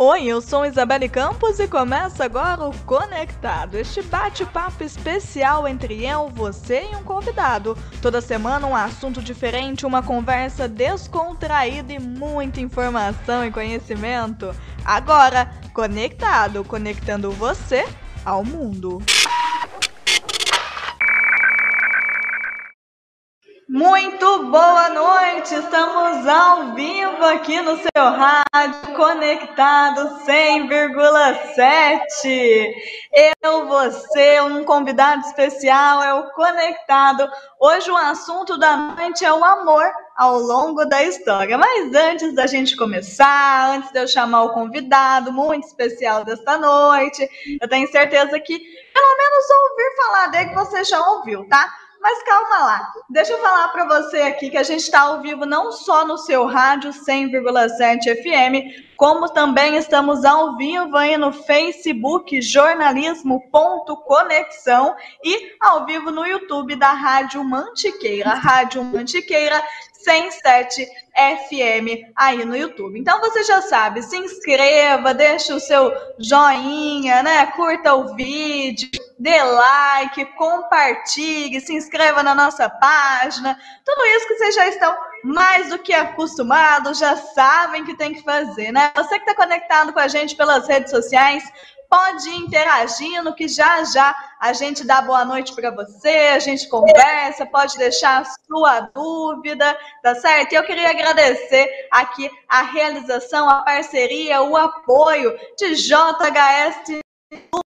Oi, eu sou Isabelle Campos e começa agora o Conectado, este bate-papo especial entre eu, você e um convidado. Toda semana um assunto diferente, uma conversa descontraída e muita informação e conhecimento. Agora, Conectado, conectando você ao mundo. Muito boa noite! Estamos ao vivo aqui no seu rádio conectado 100,7. Eu, você, um convidado especial é o Conectado. Hoje o assunto da noite é o amor ao longo da história. Mas antes da gente começar, antes de eu chamar o convidado muito especial desta noite, eu tenho certeza que pelo menos ouvir falar dele você já ouviu, tá? Mas calma lá, deixa eu falar para você aqui que a gente está ao vivo não só no seu rádio 100,7 FM, como também estamos ao vivo aí no Facebook jornalismo.conexão e ao vivo no YouTube da Rádio Mantiqueira, Rádio Mantiqueira 107 FM aí no YouTube. Então você já sabe, se inscreva, deixa o seu joinha, né? Curta o vídeo, dê like, compartilhe, se inscreva na nossa página. Tudo isso que vocês já estão mais do que acostumados, já sabem que tem que fazer, né? Você que está conectado com a gente pelas redes sociais, pode ir interagindo, que já já a gente dá boa noite para você, a gente conversa, pode deixar a sua dúvida, tá certo? E eu queria agradecer aqui a realização, a parceria, o apoio de JHS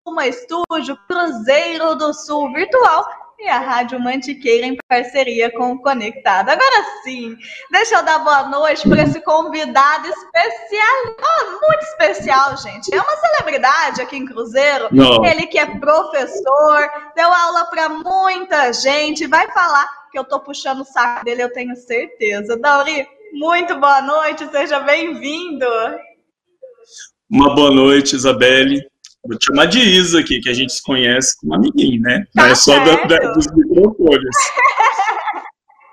uma Estúdio Cruzeiro do Sul Virtual e a Rádio Mantiqueira em parceria com o Conectado. Agora sim, deixa eu dar boa noite para esse convidado especial, oh, muito especial, gente. É uma celebridade aqui em Cruzeiro. Não. Ele que é professor, deu aula para muita gente, vai falar que eu tô puxando o saco dele, eu tenho certeza. Dauri, muito boa noite, seja bem-vindo. Uma boa noite, Isabelle. Vou te chamar de Isa aqui, que a gente se conhece como amiguinho, né? Não é só da, da, dos microfones.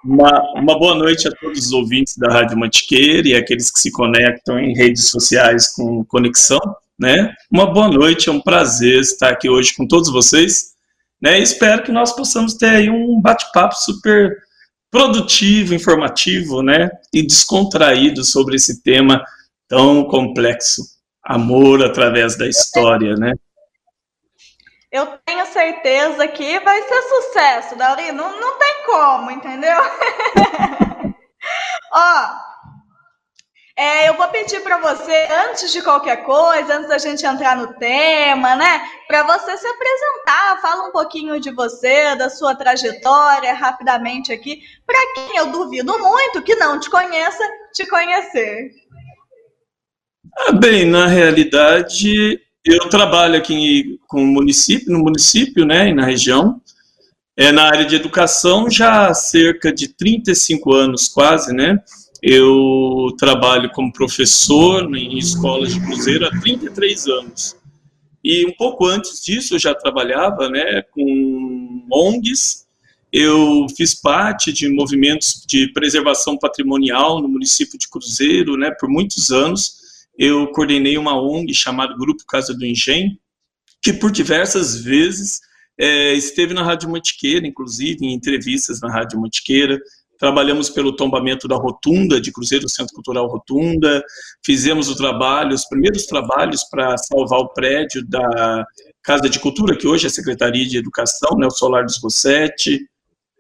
Uma, uma, boa noite a todos os ouvintes da Rádio Mantiqueira e aqueles que se conectam em redes sociais com conexão, né? Uma boa noite, é um prazer estar aqui hoje com todos vocês, né? espero que nós possamos ter aí um bate-papo super produtivo, informativo, né? E descontraído sobre esse tema tão complexo amor através da história, né? Eu tenho certeza que vai ser sucesso, Dauri. Não, não tem como, entendeu? Ó, é, eu vou pedir para você, antes de qualquer coisa, antes da gente entrar no tema, né? Para você se apresentar, fala um pouquinho de você, da sua trajetória, rapidamente aqui, para quem eu duvido muito que não te conheça, te conhecer. Ah, bem, na realidade, eu trabalho aqui com o município, no município, né, e na região, é na área de educação já há cerca de 35 anos quase, né? Eu trabalho como professor em escolas de cruzeiro há 33 anos. E um pouco antes disso eu já trabalhava, né, com ONGs. Eu fiz parte de movimentos de preservação patrimonial no município de Cruzeiro, né, por muitos anos eu coordenei uma ONG chamada Grupo Casa do Engenho, que por diversas vezes é, esteve na Rádio Mantiqueira, inclusive em entrevistas na Rádio Mantiqueira. Trabalhamos pelo tombamento da Rotunda, de Cruzeiro Centro Cultural Rotunda, fizemos o trabalho, os primeiros trabalhos para salvar o prédio da Casa de Cultura, que hoje é a Secretaria de Educação, né, o Solar dos Rossetti.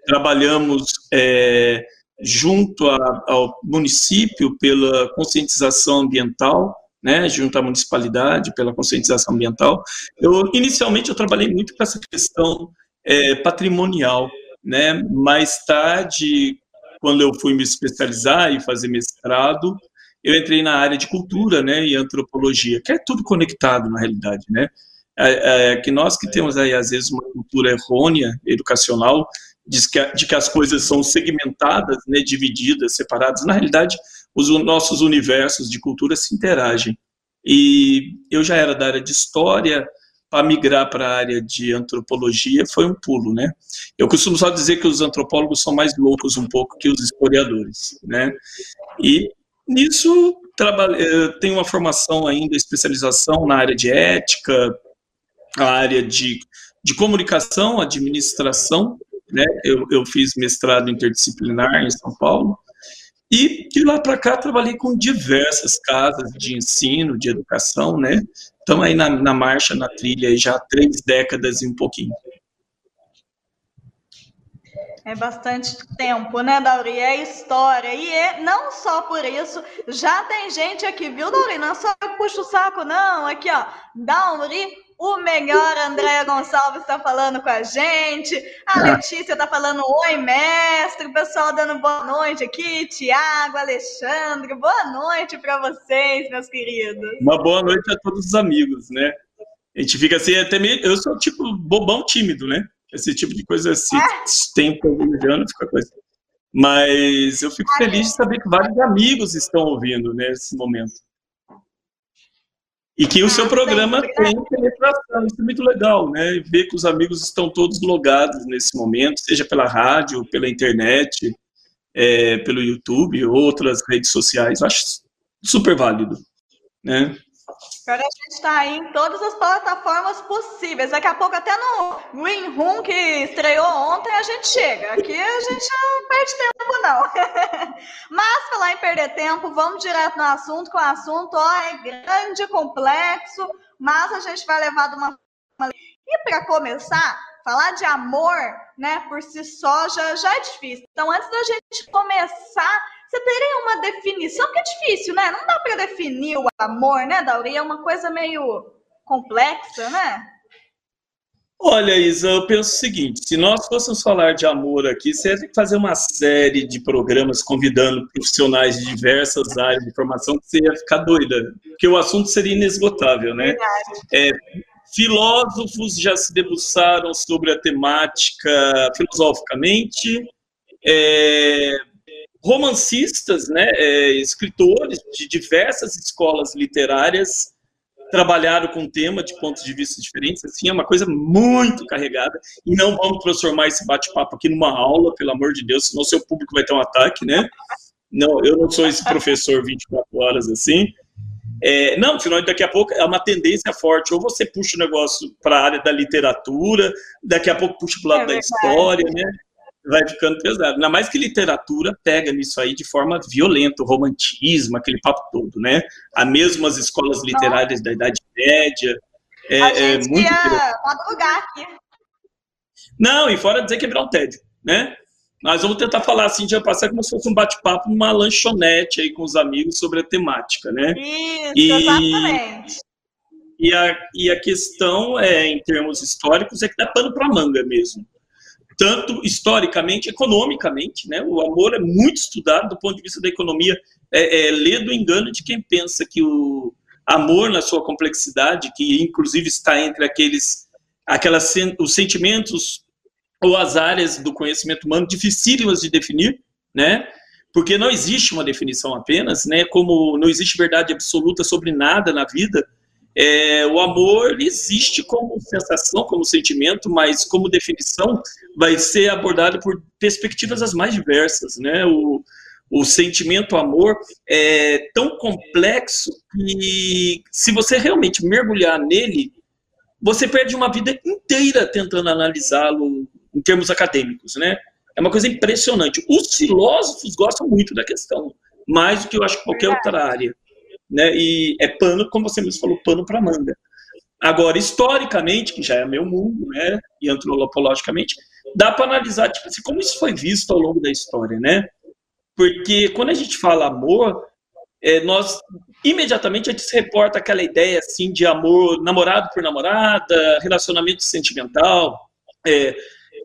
Trabalhamos é, junto a, ao município pela conscientização ambiental, né, junto à municipalidade pela conscientização ambiental. Eu inicialmente eu trabalhei muito com essa questão é, patrimonial, né. Mais tarde, quando eu fui me especializar e fazer mestrado, eu entrei na área de cultura, né, e antropologia, que é tudo conectado na realidade, né. É, é, que nós que temos aí às vezes uma cultura errônea educacional de que, de que as coisas são segmentadas, né, divididas, separadas. Na realidade, os nossos universos de cultura se interagem. E eu já era da área de história, para migrar para a área de antropologia foi um pulo, né? Eu costumo só dizer que os antropólogos são mais loucos um pouco que os historiadores, né? E nisso trabalho, tenho uma formação ainda, especialização na área de ética, a área de, de comunicação, administração, né? Eu, eu fiz mestrado interdisciplinar em São Paulo, e de lá para cá trabalhei com diversas casas de ensino, de educação, né? Estamos aí na, na marcha, na trilha, já há três décadas e um pouquinho. É bastante tempo, né, Dauri? É história. E é, não só por isso, já tem gente aqui, viu, Dauri? Não é só eu puxo o saco, não. Aqui, ó. Dauri, o melhor Andréa Gonçalves está falando com a gente. A Letícia está falando oi, mestre. O pessoal dando boa noite aqui. Tiago, Alexandre, boa noite para vocês, meus queridos. Uma boa noite a todos os amigos, né? A gente fica assim, até meio. Eu sou tipo bobão tímido, né? esse tipo de coisa se assim, é. tem boliviano, fica coisa. Mas eu fico feliz de saber que vários amigos estão ouvindo nesse momento. E que o seu ah, programa tem penetração, isso é muito legal, né? Ver que os amigos estão todos logados nesse momento, seja pela rádio, pela internet, é, pelo YouTube, outras redes sociais, acho super válido, né? Agora a gente está em todas as plataformas possíveis. Daqui a pouco, até no Green Room, que estreou ontem, a gente chega. Aqui a gente não perde tempo, não. Mas, falar em perder tempo, vamos direto no assunto, que o assunto ó, é grande, complexo, mas a gente vai levar de uma. E para começar, falar de amor, né, por si só já, já é difícil. Então, antes da gente começar você teria uma definição, que é difícil, né? Não dá para definir o amor, né, Dauri? É uma coisa meio complexa, né? Olha, Isa, eu penso o seguinte: se nós fôssemos falar de amor aqui, você ia fazer uma série de programas convidando profissionais de diversas áreas de formação, que você ia ficar doida, porque o assunto seria inesgotável, né? É, filósofos já se debruçaram sobre a temática filosoficamente, é, romancistas, né, é, escritores de diversas escolas literárias trabalharam com o tema de pontos de vista diferentes, assim, é uma coisa muito carregada, e não vamos transformar esse bate-papo aqui numa aula, pelo amor de Deus, senão seu público vai ter um ataque, né? Não, eu não sou esse professor 24 horas assim. É, não, senão daqui a pouco é uma tendência forte, ou você puxa o negócio para a área da literatura, daqui a pouco puxa para o lado é da história, né? Vai ficando pesado. Ainda mais que literatura pega nisso aí de forma violenta, o romantismo, aquele papo todo, né? Há mesmo as escolas literárias da Idade Média. É, a é gente é muito ia madrugar aqui. Não, e fora dizer quebrar um tédio, né? Nós vamos tentar falar assim, de passar como se fosse um bate-papo numa lanchonete aí com os amigos sobre a temática, né? Isso, e, exatamente. E a, e a questão, é, em termos históricos, é que dá pano para manga mesmo tanto historicamente, economicamente, né? O amor é muito estudado do ponto de vista da economia. É, é lê do engano de quem pensa que o amor na sua complexidade, que inclusive está entre aqueles, aquelas, os sentimentos ou as áreas do conhecimento humano dificílimas de definir, né? Porque não existe uma definição apenas, né? Como não existe verdade absoluta sobre nada na vida, é, o amor existe como sensação, como sentimento, mas como definição vai ser abordado por perspectivas as mais diversas, né? O, o sentimento amor é tão complexo que se você realmente mergulhar nele, você perde uma vida inteira tentando analisá-lo em termos acadêmicos, né? É uma coisa impressionante. Os filósofos gostam muito da questão, mais do que eu acho que qualquer outra área né? E é pano, como você mesmo falou, pano para manga. Agora, historicamente, que já é meu mundo, né? E antropologicamente, dá para analisar tipo assim, como isso foi visto ao longo da história, né? Porque quando a gente fala amor, é, nós imediatamente a gente se reporta aquela ideia assim de amor namorado por namorada, relacionamento sentimental, é,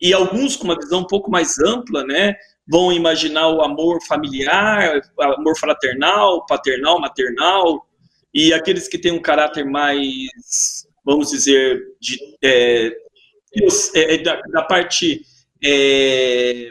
e alguns com uma visão um pouco mais ampla, né? Vão imaginar o amor familiar, amor fraternal, paternal, maternal, e aqueles que têm um caráter mais, vamos dizer, de, é, é, é da, da, parte é,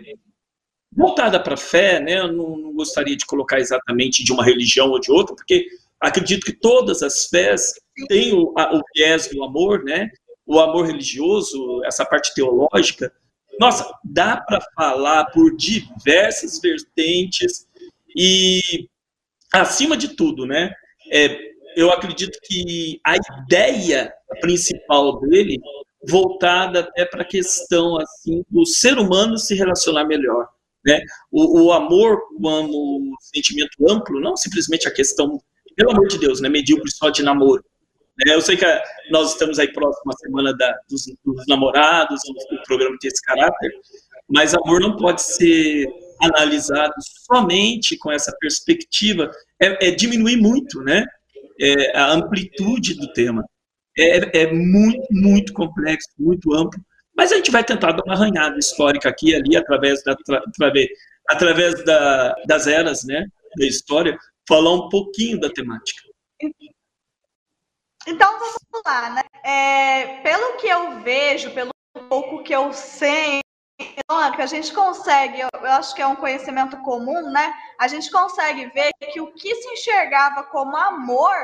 voltada para a fé, né? Eu não, não, gostaria de colocar exatamente de uma religião ou de outra, porque acredito que todas as fés têm o, a, o viés do amor, né? O amor religioso, essa parte teológica, nossa, dá para falar por diversas vertentes e acima de tudo, né? É, eu acredito que a ideia principal dele voltada até para a questão assim do ser humano se relacionar melhor, né? O, o, amor como sentimento amplo, não simplesmente a questão, pelo amor de Deus, né? Medíocre só de namoro. Né? Eu sei que nós estamos aí próximo à semana da, dos, dos namorados, o programa tem esse caráter, mas amor não pode ser analisado somente com essa perspectiva, é, é diminuir muito, né? É, a amplitude do tema. É, é, muito, muito complexo, muito amplo, mas a gente vai tentar dar uma arranhada histórica aqui e ali, através, da, através, através da, das eras né, da história, falar um pouquinho da temática. Então vamos lá, né? É, pelo que eu vejo, pelo pouco que eu sei, que a gente consegue, eu, eu acho que é um conhecimento comum, né? A gente consegue ver que o que se enxergava como amor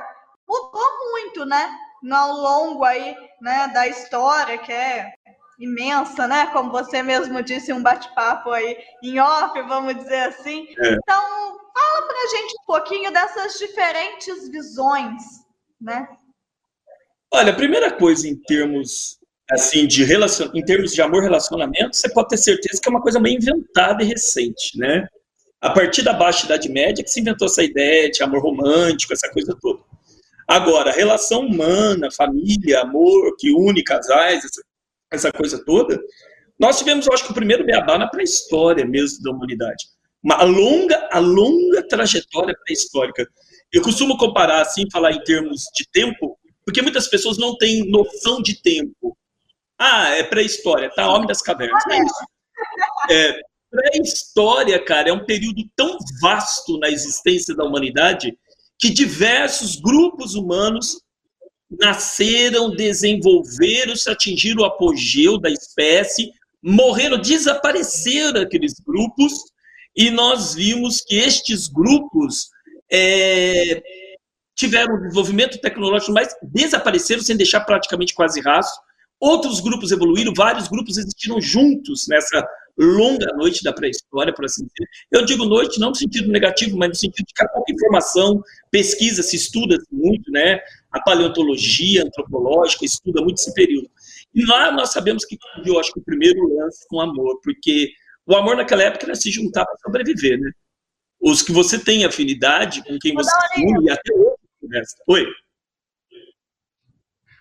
mudou muito, né? Ao longo aí, né, da história, que é imensa, né? Como você mesmo disse, um bate-papo aí em off, vamos dizer assim. É. Então, fala pra gente um pouquinho dessas diferentes visões, né? Olha, a primeira coisa em termos assim de relacion... em termos de amor relacionamento, você pode ter certeza que é uma coisa meio inventada e recente, né? A partir da baixa idade média que se inventou essa ideia de amor romântico, essa coisa toda. Agora, relação humana, família, amor que une casais, essa, essa coisa toda, nós tivemos, eu acho que o primeiro beabá na pré-história mesmo da humanidade. Uma longa, a longa trajetória pré-histórica. Eu costumo comparar assim, falar em termos de tempo, porque muitas pessoas não têm noção de tempo. Ah, é pré-história, tá? Homem das cavernas. É isso. É, pré-história, cara, é um período tão vasto na existência da humanidade que diversos grupos humanos nasceram, desenvolveram, se atingiram o apogeu da espécie, morreram, desapareceram aqueles grupos, e nós vimos que estes grupos é, tiveram um desenvolvimento tecnológico, mas desapareceram sem deixar praticamente quase rastro. Outros grupos evoluíram, vários grupos existiram juntos nessa longa noite da pré-história, por assim dizer. Eu digo noite não no sentido negativo, mas no sentido de que há pouca informação, pesquisa, se estuda muito, né? A paleontologia antropológica estuda muito esse período. E lá nós sabemos que eu acho que o primeiro lance com amor, porque o amor naquela época era se juntar para sobreviver, né? Os que você tem afinidade, com quem você une, até hoje Oi.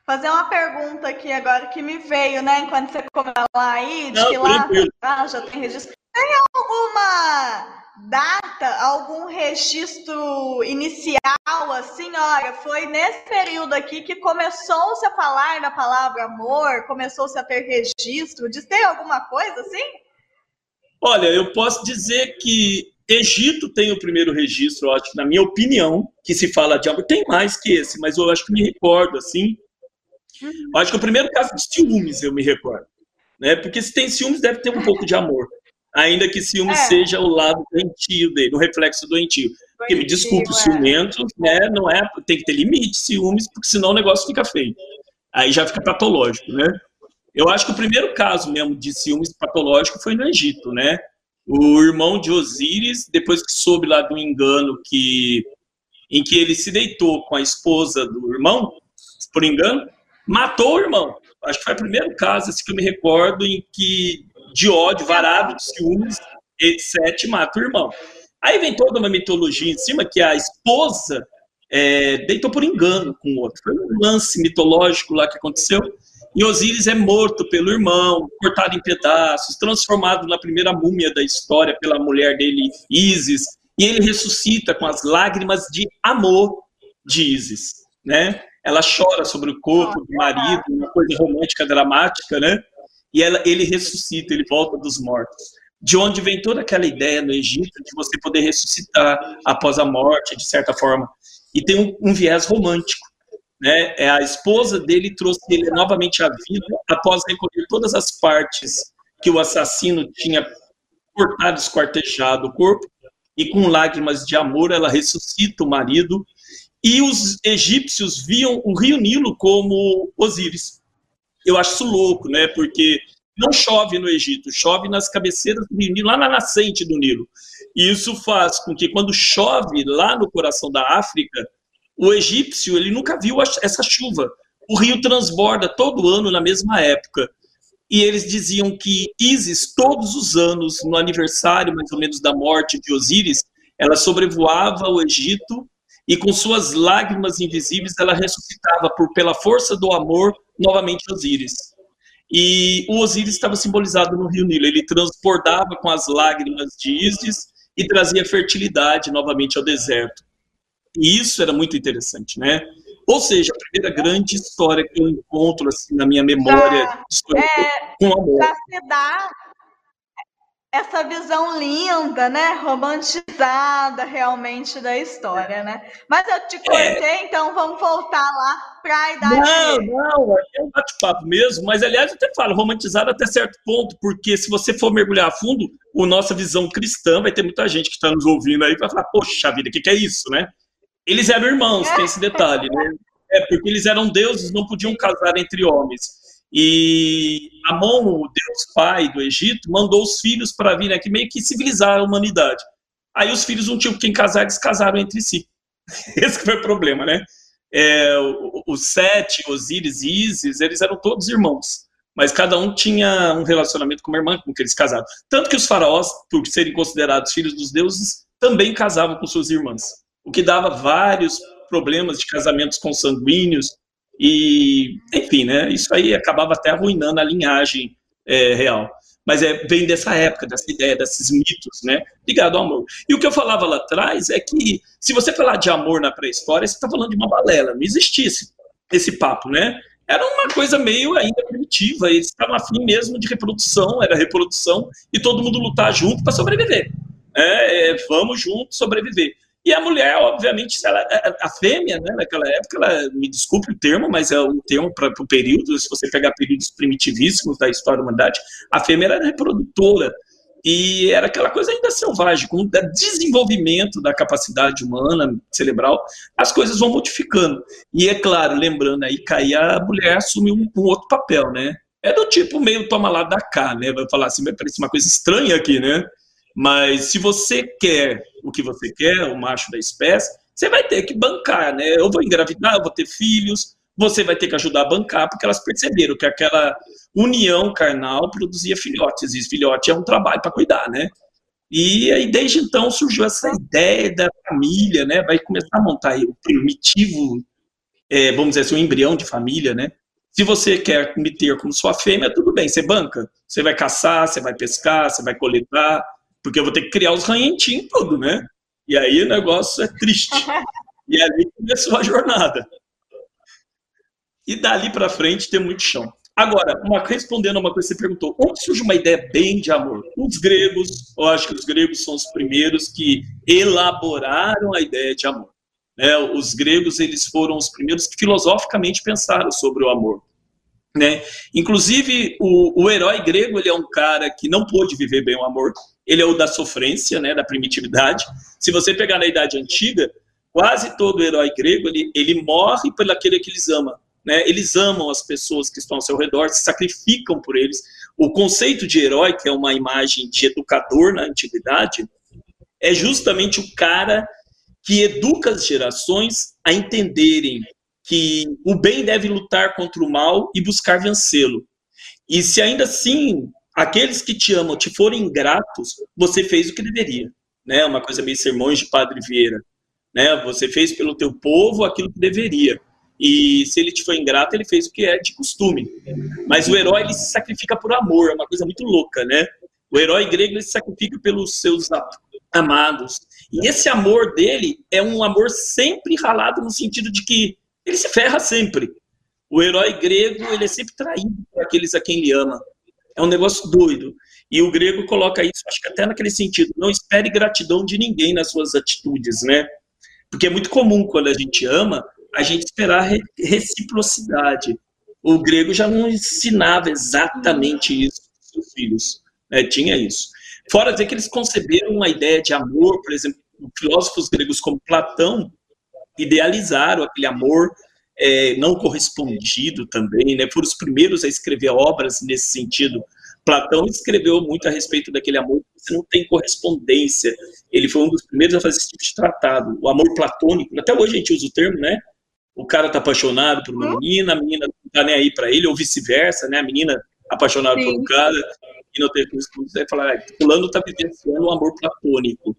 Fazer uma pergunta aqui agora que me veio, né? Enquanto você começa lá aí, de Não, que lá ah, já tem registro. Tem alguma data, algum registro inicial, assim, olha, foi nesse período aqui que começou-se a falar da palavra amor, começou-se a ter registro, diz tem alguma coisa assim? Olha, eu posso dizer que Egito tem o primeiro registro, eu acho, na minha opinião, que se fala de amor. Tem mais que esse, mas eu acho que me recordo, assim. Eu acho que o primeiro caso de ciúmes eu me recordo. Né? Porque se tem ciúmes, deve ter um pouco de amor. Ainda que ciúmes é. seja o lado doentio dele, o reflexo doentio. Porque me desculpe, é. ciumento né, não é, tem que ter limite, ciúmes, porque senão o negócio fica feio. Aí já fica patológico, né? Eu acho que o primeiro caso mesmo de ciúmes patológico foi no Egito, né? O irmão de Osíris, depois que soube lá do engano que em que ele se deitou com a esposa do irmão, por engano, matou o irmão. Acho que foi o primeiro caso assim, que eu me recordo em que, de ódio, varado, de ciúmes, etc., mata o irmão. Aí vem toda uma mitologia em cima que a esposa é, deitou por engano com o outro. Foi um lance mitológico lá que aconteceu. E Osíris é morto pelo irmão, cortado em pedaços, transformado na primeira múmia da história pela mulher dele, Isis, e ele ressuscita com as lágrimas de amor de Isis, né? Ela chora sobre o corpo do marido, uma coisa romântica, dramática, né? E ela, ele ressuscita, ele volta dos mortos. De onde vem toda aquela ideia no Egito de você poder ressuscitar após a morte, de certa forma. E tem um, um viés romântico né? É a esposa dele trouxe ele novamente à vida após recolher todas as partes que o assassino tinha cortado, esquartejado o corpo, e com lágrimas de amor ela ressuscita o marido. E os egípcios viam o rio Nilo como Osíris. Eu acho isso louco, né? Porque não chove no Egito, chove nas cabeceiras do Nilo, lá na nascente do Nilo. E isso faz com que quando chove lá no coração da África, o egípcio ele nunca viu essa chuva. O rio transborda todo ano na mesma época. E eles diziam que Isis, todos os anos, no aniversário mais ou menos da morte de Osíris, ela sobrevoava o Egito e com suas lágrimas invisíveis ela ressuscitava por pela força do amor novamente Osíris. E o Osíris estava simbolizado no rio Nilo, ele transportava com as lágrimas de Isis e trazia fertilidade novamente ao deserto. E isso era muito interessante, né? Ou seja, a primeira grande história que eu encontro assim, na minha memória já, é, com amor. Já se dá essa visão linda, né? Romantizada realmente da história, né? Mas eu te cortei, é... então vamos voltar lá para a idade. Não, não, é um bate-papo mesmo, mas aliás eu até falo, romantizado até certo ponto, porque se você for mergulhar a fundo, a nossa visão cristã vai ter muita gente que está nos ouvindo aí vai falar, poxa vida, o que, que é isso, né? Eles eram irmãos, tem esse detalhe, né? É porque eles eram deuses, não podiam casar entre homens. E Amon, o deus pai do Egito, mandou os filhos para vir aqui meio que civilizar a humanidade. Aí os filhos não tinham quem casar, eles casaram entre si. Esse foi o problema, né? É, os Sete, Osíris e Isis, eles eram todos irmãos. Mas cada um tinha um relacionamento com uma irmã com que eles casaram. Tanto que os faraós, por serem considerados filhos dos deuses, também casavam com suas irmãs. O que dava vários problemas de casamentos consanguíneos, e, enfim, né, isso aí acabava até arruinando a linhagem é, real. Mas é, vem dessa época, dessa ideia, desses mitos, né, ligado ao amor. E o que eu falava lá atrás é que, se você falar de amor na pré-história, você está falando de uma balela, não existisse esse papo, né? Era uma coisa meio ainda primitiva, eles estavam afim mesmo de reprodução, era reprodução, e todo mundo lutar junto para sobreviver. É, é, vamos juntos sobreviver. E a mulher, obviamente, ela, a, fêmea, né, naquela época, ela, me desculpe o termo, mas é o termo para o período, se você pegar períodos primitivíssimos da história da humanidade, a fêmea era reprodutora. E era aquela coisa ainda selvagem, com o desenvolvimento da capacidade humana, cerebral, as coisas vão modificando. E é claro, lembrando aí, que a mulher assume um, um outro papel, né? É do tipo meio toma lá da cá, né? Vai falar assim, vai parecer uma coisa estranha aqui, né? Mas se você quer o que você quer, o macho da espécie, você vai ter que bancar, né? Eu vou engravidar, eu vou ter filhos, você vai ter que ajudar a bancar, porque elas perceberam que aquela união carnal produzia filhotes, e filhote é um trabalho para cuidar, né? E aí, desde então, surgiu essa ideia da família, né? Vai começar a montar o primitivo, é, vamos dizer assim, o embrião de família, né? Se você quer me ter como sua fêmea, tudo bem, você banca. Você vai caçar, você vai pescar, você vai coletar, porque eu vou ter que criar os ranhentinhos tudo, né? E aí o negócio é triste. E ali começou a jornada. E dali para frente tem muito chão. Agora, uma, respondendo a uma coisa que você perguntou, onde surge uma ideia bem de amor? Os gregos, eu acho que os gregos são os primeiros que elaboraram a ideia de amor. Né? Os gregos, eles foram os primeiros que filosoficamente pensaram sobre o amor. Né? Inclusive, o, o herói grego, ele é um cara que não pôde viver bem o amor, ele é o da sofrência, né, da primitividade. Se você pegar na Idade Antiga, quase todo herói grego, ele, ele morre pelo aquele que eles amam. Né? Eles amam as pessoas que estão ao seu redor, se sacrificam por eles. O conceito de herói, que é uma imagem de educador na antiguidade, é justamente o cara que educa as gerações a entenderem que o bem deve lutar contra o mal e buscar vencê-lo. E se ainda assim aqueles que te amam te forem ingratos, você fez o que deveria. Né? Uma coisa meio sermões de Padre Vieira. Né? Você fez pelo teu povo aquilo que deveria. E se ele te foi ingrato, ele fez o que é de costume. Mas o herói ele se sacrifica por amor, é uma coisa muito louca, né? O herói grego ele se sacrifica pelos seus amados. E esse amor dele é um amor sempre ralado no sentido de que ele se ferra sempre. O herói grego ele é sempre traído por aqueles a quem ele ama. É um negócio doido. E o grego coloca isso, acho que até naquele sentido, não espere gratidão de ninguém nas suas atitudes, né? Porque é muito comum quando a gente ama, a gente esperar reciprocidade. O grego já não ensinava exatamente isso para seus filhos, né? tinha isso. Fora dizer que eles conceberam uma ideia de amor, por exemplo, filósofos gregos como Platão idealizaram aquele amor é, não correspondido também, né? Foram os primeiros a escrever obras nesse sentido, Platão escreveu muito a respeito daquele amor que você não tem correspondência. Ele foi um dos primeiros a fazer esse tipo de tratado. O amor platônico, até hoje a gente usa o termo, né? O cara tá apaixonado por uma uhum. menina, a menina não tá nem aí para ele, ou vice-versa, né? A menina apaixonada Sim. por um cara, e não tem correspondência, falar, ah, fulano tá vivenciando um amor platônico.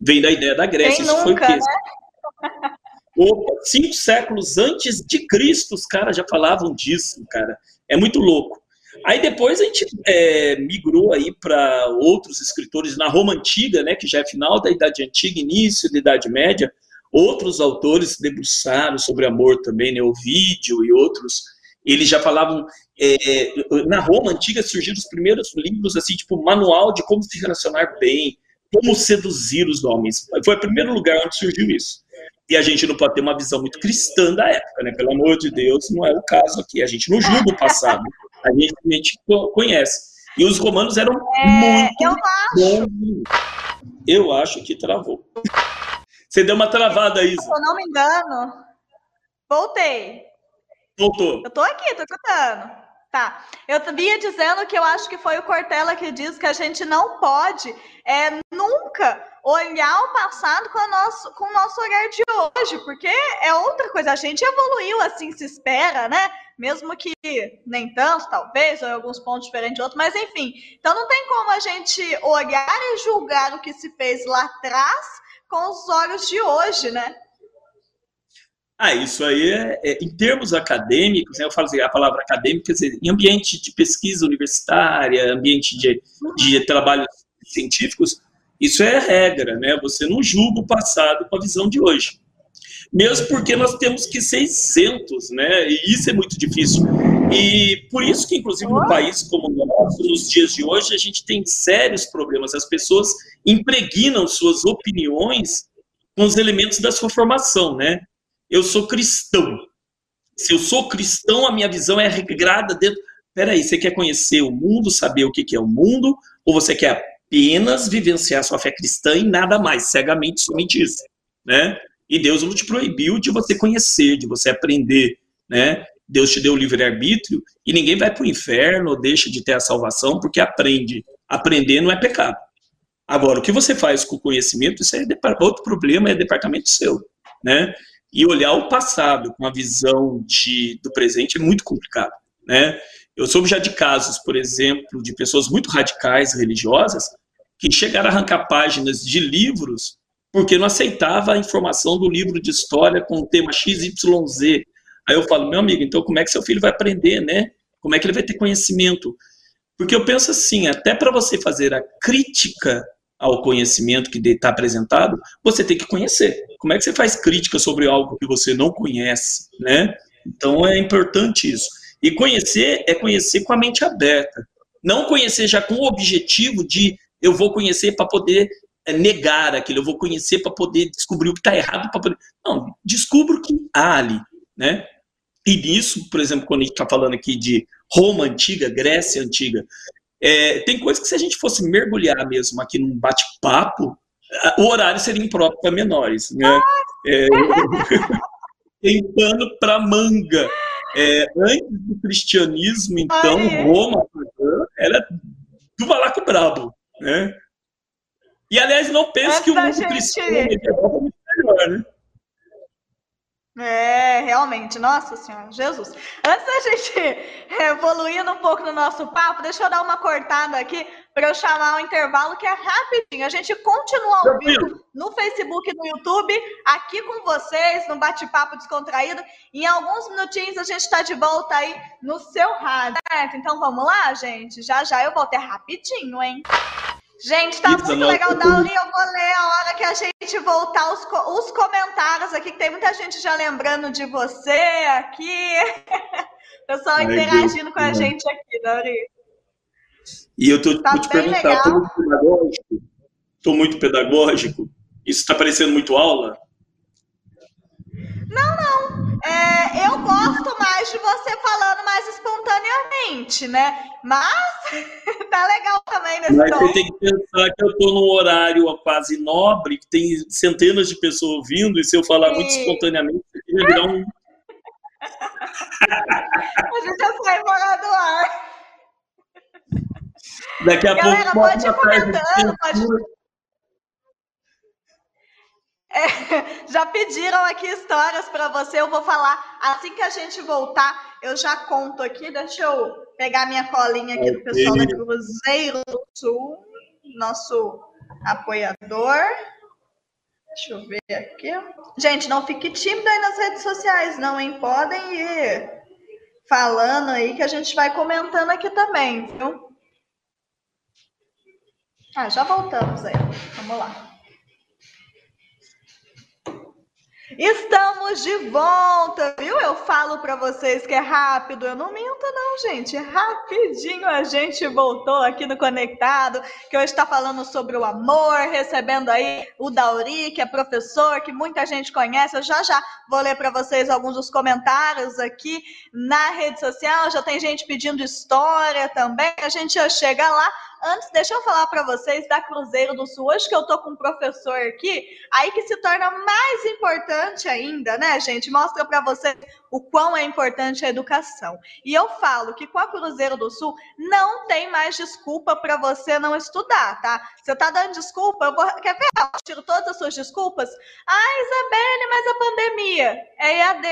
Vem da ideia da Grécia. Isso nunca, foi o quê? Né? Opa, cinco séculos antes de Cristo, os caras já falavam disso, cara. É muito louco. Aí depois a gente é, migrou aí para outros escritores na Roma Antiga, né, que já é final da Idade Antiga, início da Idade Média. Outros autores debruçaram sobre amor também, né, Ovídio e outros. Eles já falavam. É, na Roma Antiga surgiram os primeiros livros, assim, tipo, manual de como se relacionar bem, como seduzir os homens. Foi o primeiro lugar onde surgiu isso. E a gente não pode ter uma visão muito cristã da época, né? Pelo amor de Deus, não é o caso aqui. A gente não julga o passado. A gente, a gente conhece. E os romanos eram é, muito eu acho. Eu acho que travou. Você deu uma travada, Isa. Se eu não me engano. Voltei. Voltou. Eu tô aqui, tô escutando. Tá. Eu vinha dizendo que eu acho que foi o Cortella que disse que a gente não pode é, nunca olhar o passado com, nosso, com o nosso olhar de hoje, porque é outra coisa. A gente evoluiu assim, se espera, né? Mesmo que nem tanto, talvez, ou em alguns pontos diferentes de outros, mas enfim. Então não tem como a gente olhar e julgar o que se fez lá atrás com os olhos de hoje, né? Ah, isso aí é, é, em termos acadêmicos, né, eu falo assim, a palavra acadêmica, quer dizer, em ambiente de pesquisa universitária, ambiente de, de trabalhos científicos, isso é regra, né? Você não julga o passado com a visão de hoje. Mesmo porque nós temos que ser isentos, né? E isso é muito difícil. E por isso que, inclusive, no país como o nosso, nos dias de hoje, a gente tem sérios problemas. As pessoas impregnam suas opiniões com os elementos da sua formação, né? eu sou cristão. Se eu sou cristão, a minha visão é regrada dentro. Peraí, você quer conhecer o mundo, saber o que é o mundo, ou você quer apenas vivenciar sua fé cristã e nada mais, cegamente, somente isso, né? E Deus não te proibiu de você conhecer, de você aprender, né? Deus te deu o livre-arbítrio e ninguém vai para o inferno ou deixa de ter a salvação porque aprende. Aprender não é pecado. Agora, o que você faz com o conhecimento, isso é outro problema, é departamento seu, né? E olhar o passado com a visão de, do presente é muito complicado, né? Eu soube já de casos, por exemplo, de pessoas muito radicais religiosas que chegaram a arrancar páginas de livros porque não aceitava a informação do livro de história com o tema XYZ. Aí eu falo, meu amigo, então como é que seu filho vai aprender, né? Como é que ele vai ter conhecimento? Porque eu penso assim, até para você fazer a crítica ao conhecimento que está apresentado, você tem que conhecer. Como é que você faz crítica sobre algo que você não conhece, né? Então é importante isso. E conhecer é conhecer com a mente aberta. Não conhecer já com o objetivo de eu vou conhecer para poder é, negar aquilo, eu vou conhecer para poder descobrir o que está errado. Poder... Não, descubro o que há ali, né? E nisso, por exemplo, quando a gente está falando aqui de Roma antiga, Grécia antiga, é, tem coisas que se a gente fosse mergulhar mesmo aqui num bate-papo, o horário seria impróprio para menores, né? É, tem pano para manga. É, antes do cristianismo, então, Ai. Roma era do balaco brabo, né? E, aliás, não pense que o mundo gente... cristão é muito melhor, né? É, realmente, nossa senhora, Jesus. Antes da gente evoluir um pouco no nosso papo, deixa eu dar uma cortada aqui para eu chamar o intervalo que é rapidinho. A gente continua ao vivo no Facebook e no YouTube, aqui com vocês, no bate-papo descontraído. Em alguns minutinhos a gente está de volta aí no seu rádio, certo? Então vamos lá, gente? Já já eu volto, é rapidinho, hein? Gente, tá muito legal, Dauri. Eu vou ler a hora que a gente voltar os, os comentários aqui, que tem muita gente já lembrando de você aqui. Pessoal Ai, interagindo com a gente aqui, Dauri. E eu tô, tá vou te perguntar, estou muito pedagógico? Estou muito pedagógico? Isso está parecendo muito aula? Não, não. É, eu gosto mais de você falando mais espontaneamente, né? Mas tá legal também nesse Mas tom. você tem que pensar que eu estou num horário quase nobre, que tem centenas de pessoas ouvindo, e se eu falar Sim. muito espontaneamente, vai virar um. A gente já sai fora do ar. Daqui a Galera, pouco. pode ir comentando, pode. É, já pediram aqui histórias para você, eu vou falar assim que a gente voltar, eu já conto aqui. Deixa eu pegar minha colinha aqui do pessoal da Cruzeiro do Sul, nosso apoiador. Deixa eu ver aqui. Gente, não fique tímido aí nas redes sociais, não, hein? Podem ir falando aí que a gente vai comentando aqui também, viu? Ah, já voltamos aí. Vamos lá. Estamos de volta, viu? Eu falo para vocês que é rápido, eu não minto não, gente. Rapidinho a gente voltou aqui no Conectado, que hoje está falando sobre o amor, recebendo aí o Dauri, que é professor, que muita gente conhece. Eu já já vou ler para vocês alguns dos comentários aqui na rede social. Já tem gente pedindo história também. A gente já chega lá Antes, deixa eu falar para vocês da Cruzeiro do Sul. Hoje que eu tô com um professor aqui, aí que se torna mais importante ainda, né, gente? Mostra para vocês o quão é importante a educação. E eu falo que com a Cruzeiro do Sul não tem mais desculpa para você não estudar, tá? Você tá dando desculpa, eu vou, quer ver? Eu tiro todas as suas desculpas. Ah, Isabelle, mas a pandemia é EAD.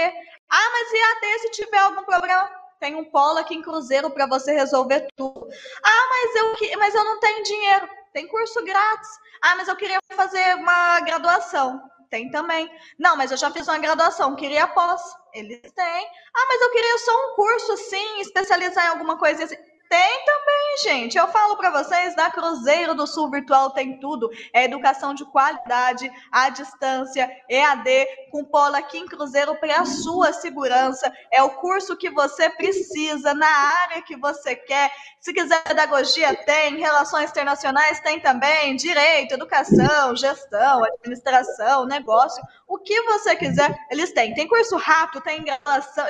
Ah, mas EAD se tiver algum problema tem um polo aqui em Cruzeiro para você resolver tudo. Ah, mas eu, mas eu não tenho dinheiro. Tem curso grátis. Ah, mas eu queria fazer uma graduação. Tem também. Não, mas eu já fiz uma graduação, queria pós. Eles têm. Ah, mas eu queria só um curso assim, especializar em alguma coisa assim. Tem também, gente. Eu falo para vocês, na Cruzeiro do Sul Virtual tem tudo. É educação de qualidade, à distância, EAD, com polo aqui em Cruzeiro para a sua segurança. É o curso que você precisa, na área que você quer. Se quiser pedagogia, tem. Relações internacionais, tem também. Direito, educação, gestão, administração, negócio. O que você quiser, eles têm. Tem curso rápido, tem graduação.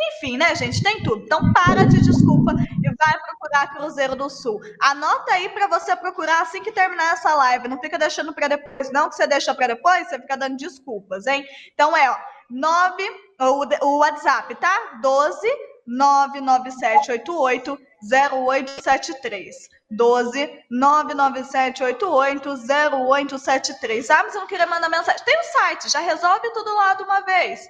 Enfim, né, gente? Tem tudo. Então, para de desculpa vai procurar Cruzeiro do Sul. Anota aí para você procurar assim que terminar essa live. Não fica deixando para depois, não, que você deixa para depois, você fica dando desculpas, hein? Então, é, ó, 9, o, o WhatsApp, tá? 12 99788 0873. 12 99788 0873. Ah, mas eu não queria mandar mensagem. Tem o um site, já resolve tudo lá de uma vez.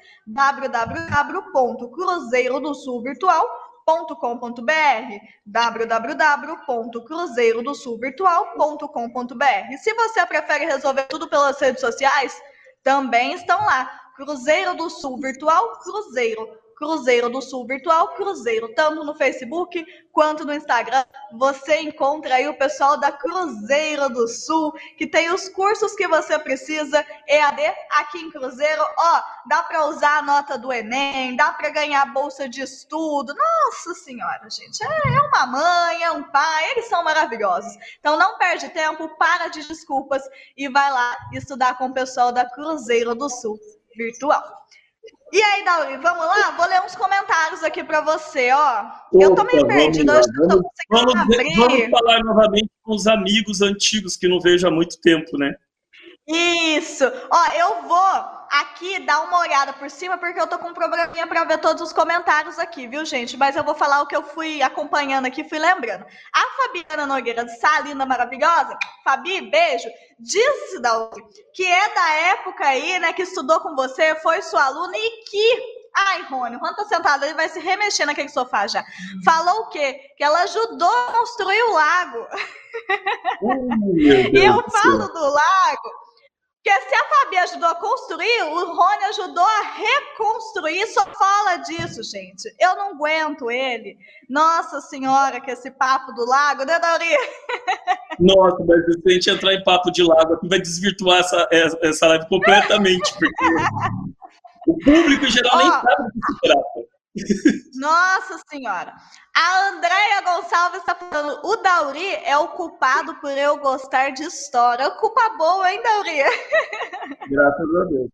www.cruzeirodosulvirtual.com.br www.cruzeirodosulvirtual.com.br Se você prefere resolver tudo pelas redes sociais, também estão lá. Cruzeiro do Sul Virtual, Cruzeiro Cruzeiro do Sul Virtual Cruzeiro, tanto no Facebook quanto no Instagram. Você encontra aí o pessoal da Cruzeiro do Sul, que tem os cursos que você precisa, EAD aqui em Cruzeiro. Ó, dá para usar a nota do Enem, dá para ganhar bolsa de estudo. Nossa Senhora, gente, é, é uma mãe, é um pai, eles são maravilhosos. Então não perde tempo, para de desculpas e vai lá estudar com o pessoal da Cruzeiro do Sul Virtual. E aí, Dauri, vamos lá? Vou ler uns comentários aqui para você, ó. Opa, eu tô meio perdido, hoje não tô conseguindo vamos, abrir. Vamos falar novamente com os amigos antigos que não vejo há muito tempo, né? Isso. Ó, eu vou aqui dar uma olhada por cima, porque eu tô com um probleminha para ver todos os comentários aqui, viu, gente? Mas eu vou falar o que eu fui acompanhando aqui, fui lembrando. A Fabiana Nogueira de Sá, linda, maravilhosa. Fabi, beijo. Disse, Daúde, que é da época aí, né, que estudou com você, foi sua aluna e que Ai, Rony, quando tá sentada, ele vai se remexer naquele sofá já. Falou o quê? Que ela ajudou a construir o lago. E eu falo do lago porque se a Fabi ajudou a construir, o Rony ajudou a reconstruir, só fala disso, gente. Eu não aguento ele. Nossa Senhora, que esse papo do lago, né, Dauri? Nossa, mas se a gente entrar em papo de lago aqui, vai desvirtuar essa, essa live completamente, porque o público em geral nem sabe do que se trata. Nossa Senhora! A Andréia Gonçalves está falando: o Dauri é o culpado por eu gostar de história. Culpa boa, hein, Dauri? Graças a Deus.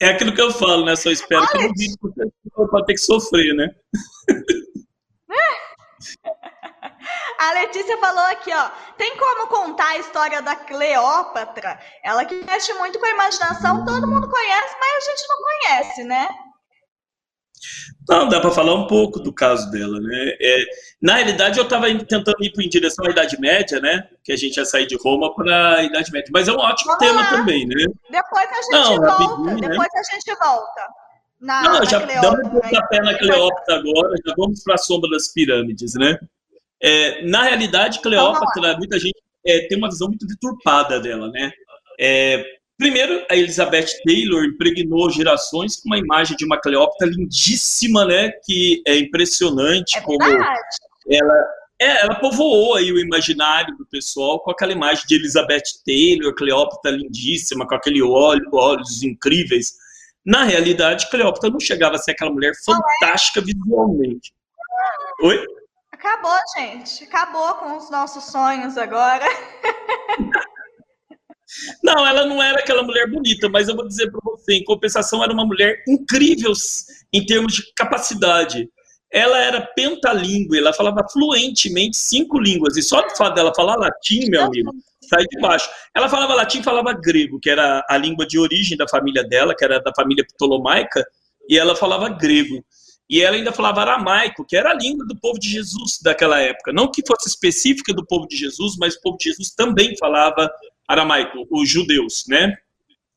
É aquilo que eu falo, né? Só espero Olha, que não vive para ter que sofrer, né? A Letícia falou aqui, ó. Tem como contar a história da Cleópatra? Ela que mexe muito com a imaginação, todo mundo conhece, mas a gente não conhece, né? Não, dá para falar um pouco do caso dela, né? É, na realidade, eu estava tentando ir em direção à Idade Média, né? Que a gente ia sair de Roma para a Idade Média. Mas é um ótimo tema também, né? Depois a gente Não, volta. Né? Depois a gente volta. Na, Não, na já damos um pontapé na Cleópatra agora, já vamos para a sombra das pirâmides, né? É, na realidade, Cleópatra, muita gente é, tem uma visão muito deturpada dela, né? É, Primeiro, a Elizabeth Taylor impregnou gerações com uma imagem de uma Cleópatra lindíssima, né? Que é impressionante é como ela, é, ela povoou aí o imaginário do pessoal com aquela imagem de Elizabeth Taylor, Cleópatra lindíssima, com aquele olho, olhos incríveis. Na realidade, Cleópatra não chegava a ser aquela mulher fantástica visualmente. Oi? Acabou, gente. Acabou com os nossos sonhos agora. Não, ela não era aquela mulher bonita, mas eu vou dizer para você, em compensação, era uma mulher incrível em termos de capacidade. Ela era pentalíngua, ela falava fluentemente cinco línguas, e só o fato dela falar latim, meu amigo, sai de baixo. Ela falava latim falava grego, que era a língua de origem da família dela, que era da família ptolomaica, e ela falava grego. E ela ainda falava aramaico, que era a língua do povo de Jesus daquela época. Não que fosse específica do povo de Jesus, mas o povo de Jesus também falava aramaico, os judeus, né?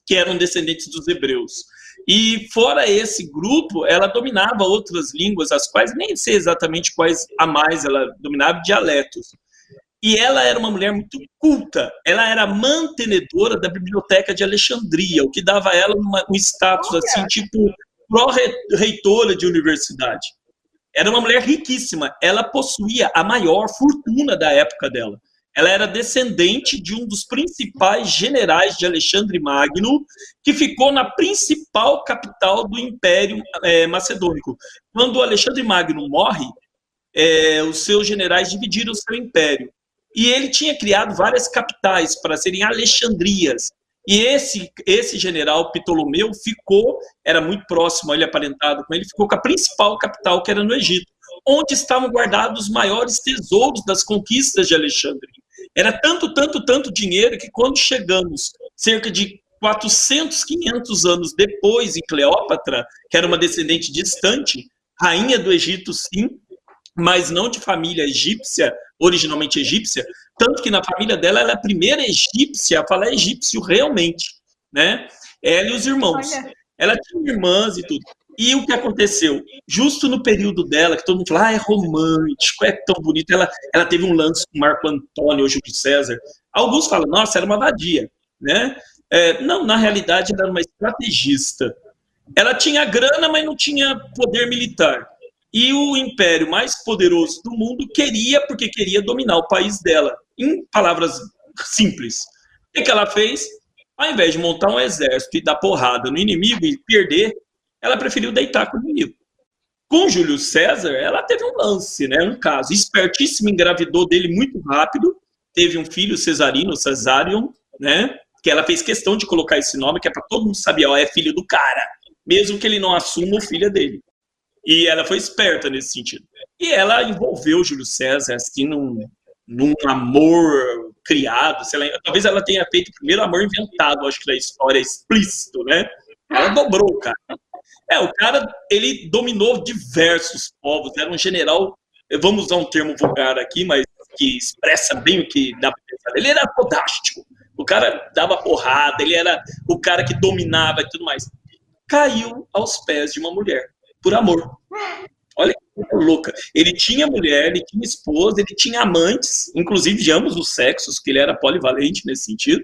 Que eram descendentes dos hebreus. E fora esse grupo, ela dominava outras línguas, as quais nem sei exatamente quais a mais ela dominava, dialetos. E ela era uma mulher muito culta. Ela era mantenedora da biblioteca de Alexandria, o que dava a ela uma, um status assim, tipo pró-reitora de universidade. Era uma mulher riquíssima. Ela possuía a maior fortuna da época dela. Ela era descendente de um dos principais generais de Alexandre Magno, que ficou na principal capital do Império é, Macedônico. Quando Alexandre Magno morre, é, os seus generais dividiram o seu império. E ele tinha criado várias capitais para serem Alexandrias. E esse, esse general Ptolomeu ficou, era muito próximo, ele aparentado com ele, ficou com a principal capital, que era no Egito, onde estavam guardados os maiores tesouros das conquistas de Alexandre. Era tanto, tanto, tanto dinheiro que quando chegamos cerca de 400, 500 anos depois em Cleópatra, que era uma descendente distante, rainha do Egito, sim, mas não de família egípcia, originalmente egípcia, tanto que na família dela ela é a primeira egípcia a falar egípcio realmente, né? Ela e os irmãos. Ela tinha irmãs e tudo. E o que aconteceu? Justo no período dela, que todo mundo fala, ah, é romântico, é tão bonito, ela, ela teve um lance com Marco Antônio ou Júlio César. Alguns falam, nossa, era uma vadia, né? É, não, na realidade, ela era uma estrategista. Ela tinha grana, mas não tinha poder militar. E o império mais poderoso do mundo queria, porque queria dominar o país dela. Em palavras simples. O que ela fez? Ao invés de montar um exército e dar porrada no inimigo e perder, ela preferiu deitar com o inimigo. Com Júlio César, ela teve um lance, né, um caso. Espertíssimo, engravidou dele muito rápido, teve um filho cesarino, Cesarion, né, que ela fez questão de colocar esse nome, que é para todo mundo saber, ó, é filho do cara, mesmo que ele não assuma o filho dele. E ela foi esperta nesse sentido. E ela envolveu Júlio César, assim, num, num amor criado, ela, talvez ela tenha feito o primeiro amor inventado, acho que da história explícito, né? Ela dobrou, cara. É, o cara, ele dominou diversos povos, era um general, vamos usar um termo vulgar aqui, mas que expressa bem o que dá pra pensar. Ele era podástico, o cara dava porrada, ele era o cara que dominava e tudo mais. Caiu aos pés de uma mulher, por amor. Olha que louca. Ele tinha mulher, ele tinha esposa, ele tinha amantes, inclusive de ambos os sexos, que ele era polivalente nesse sentido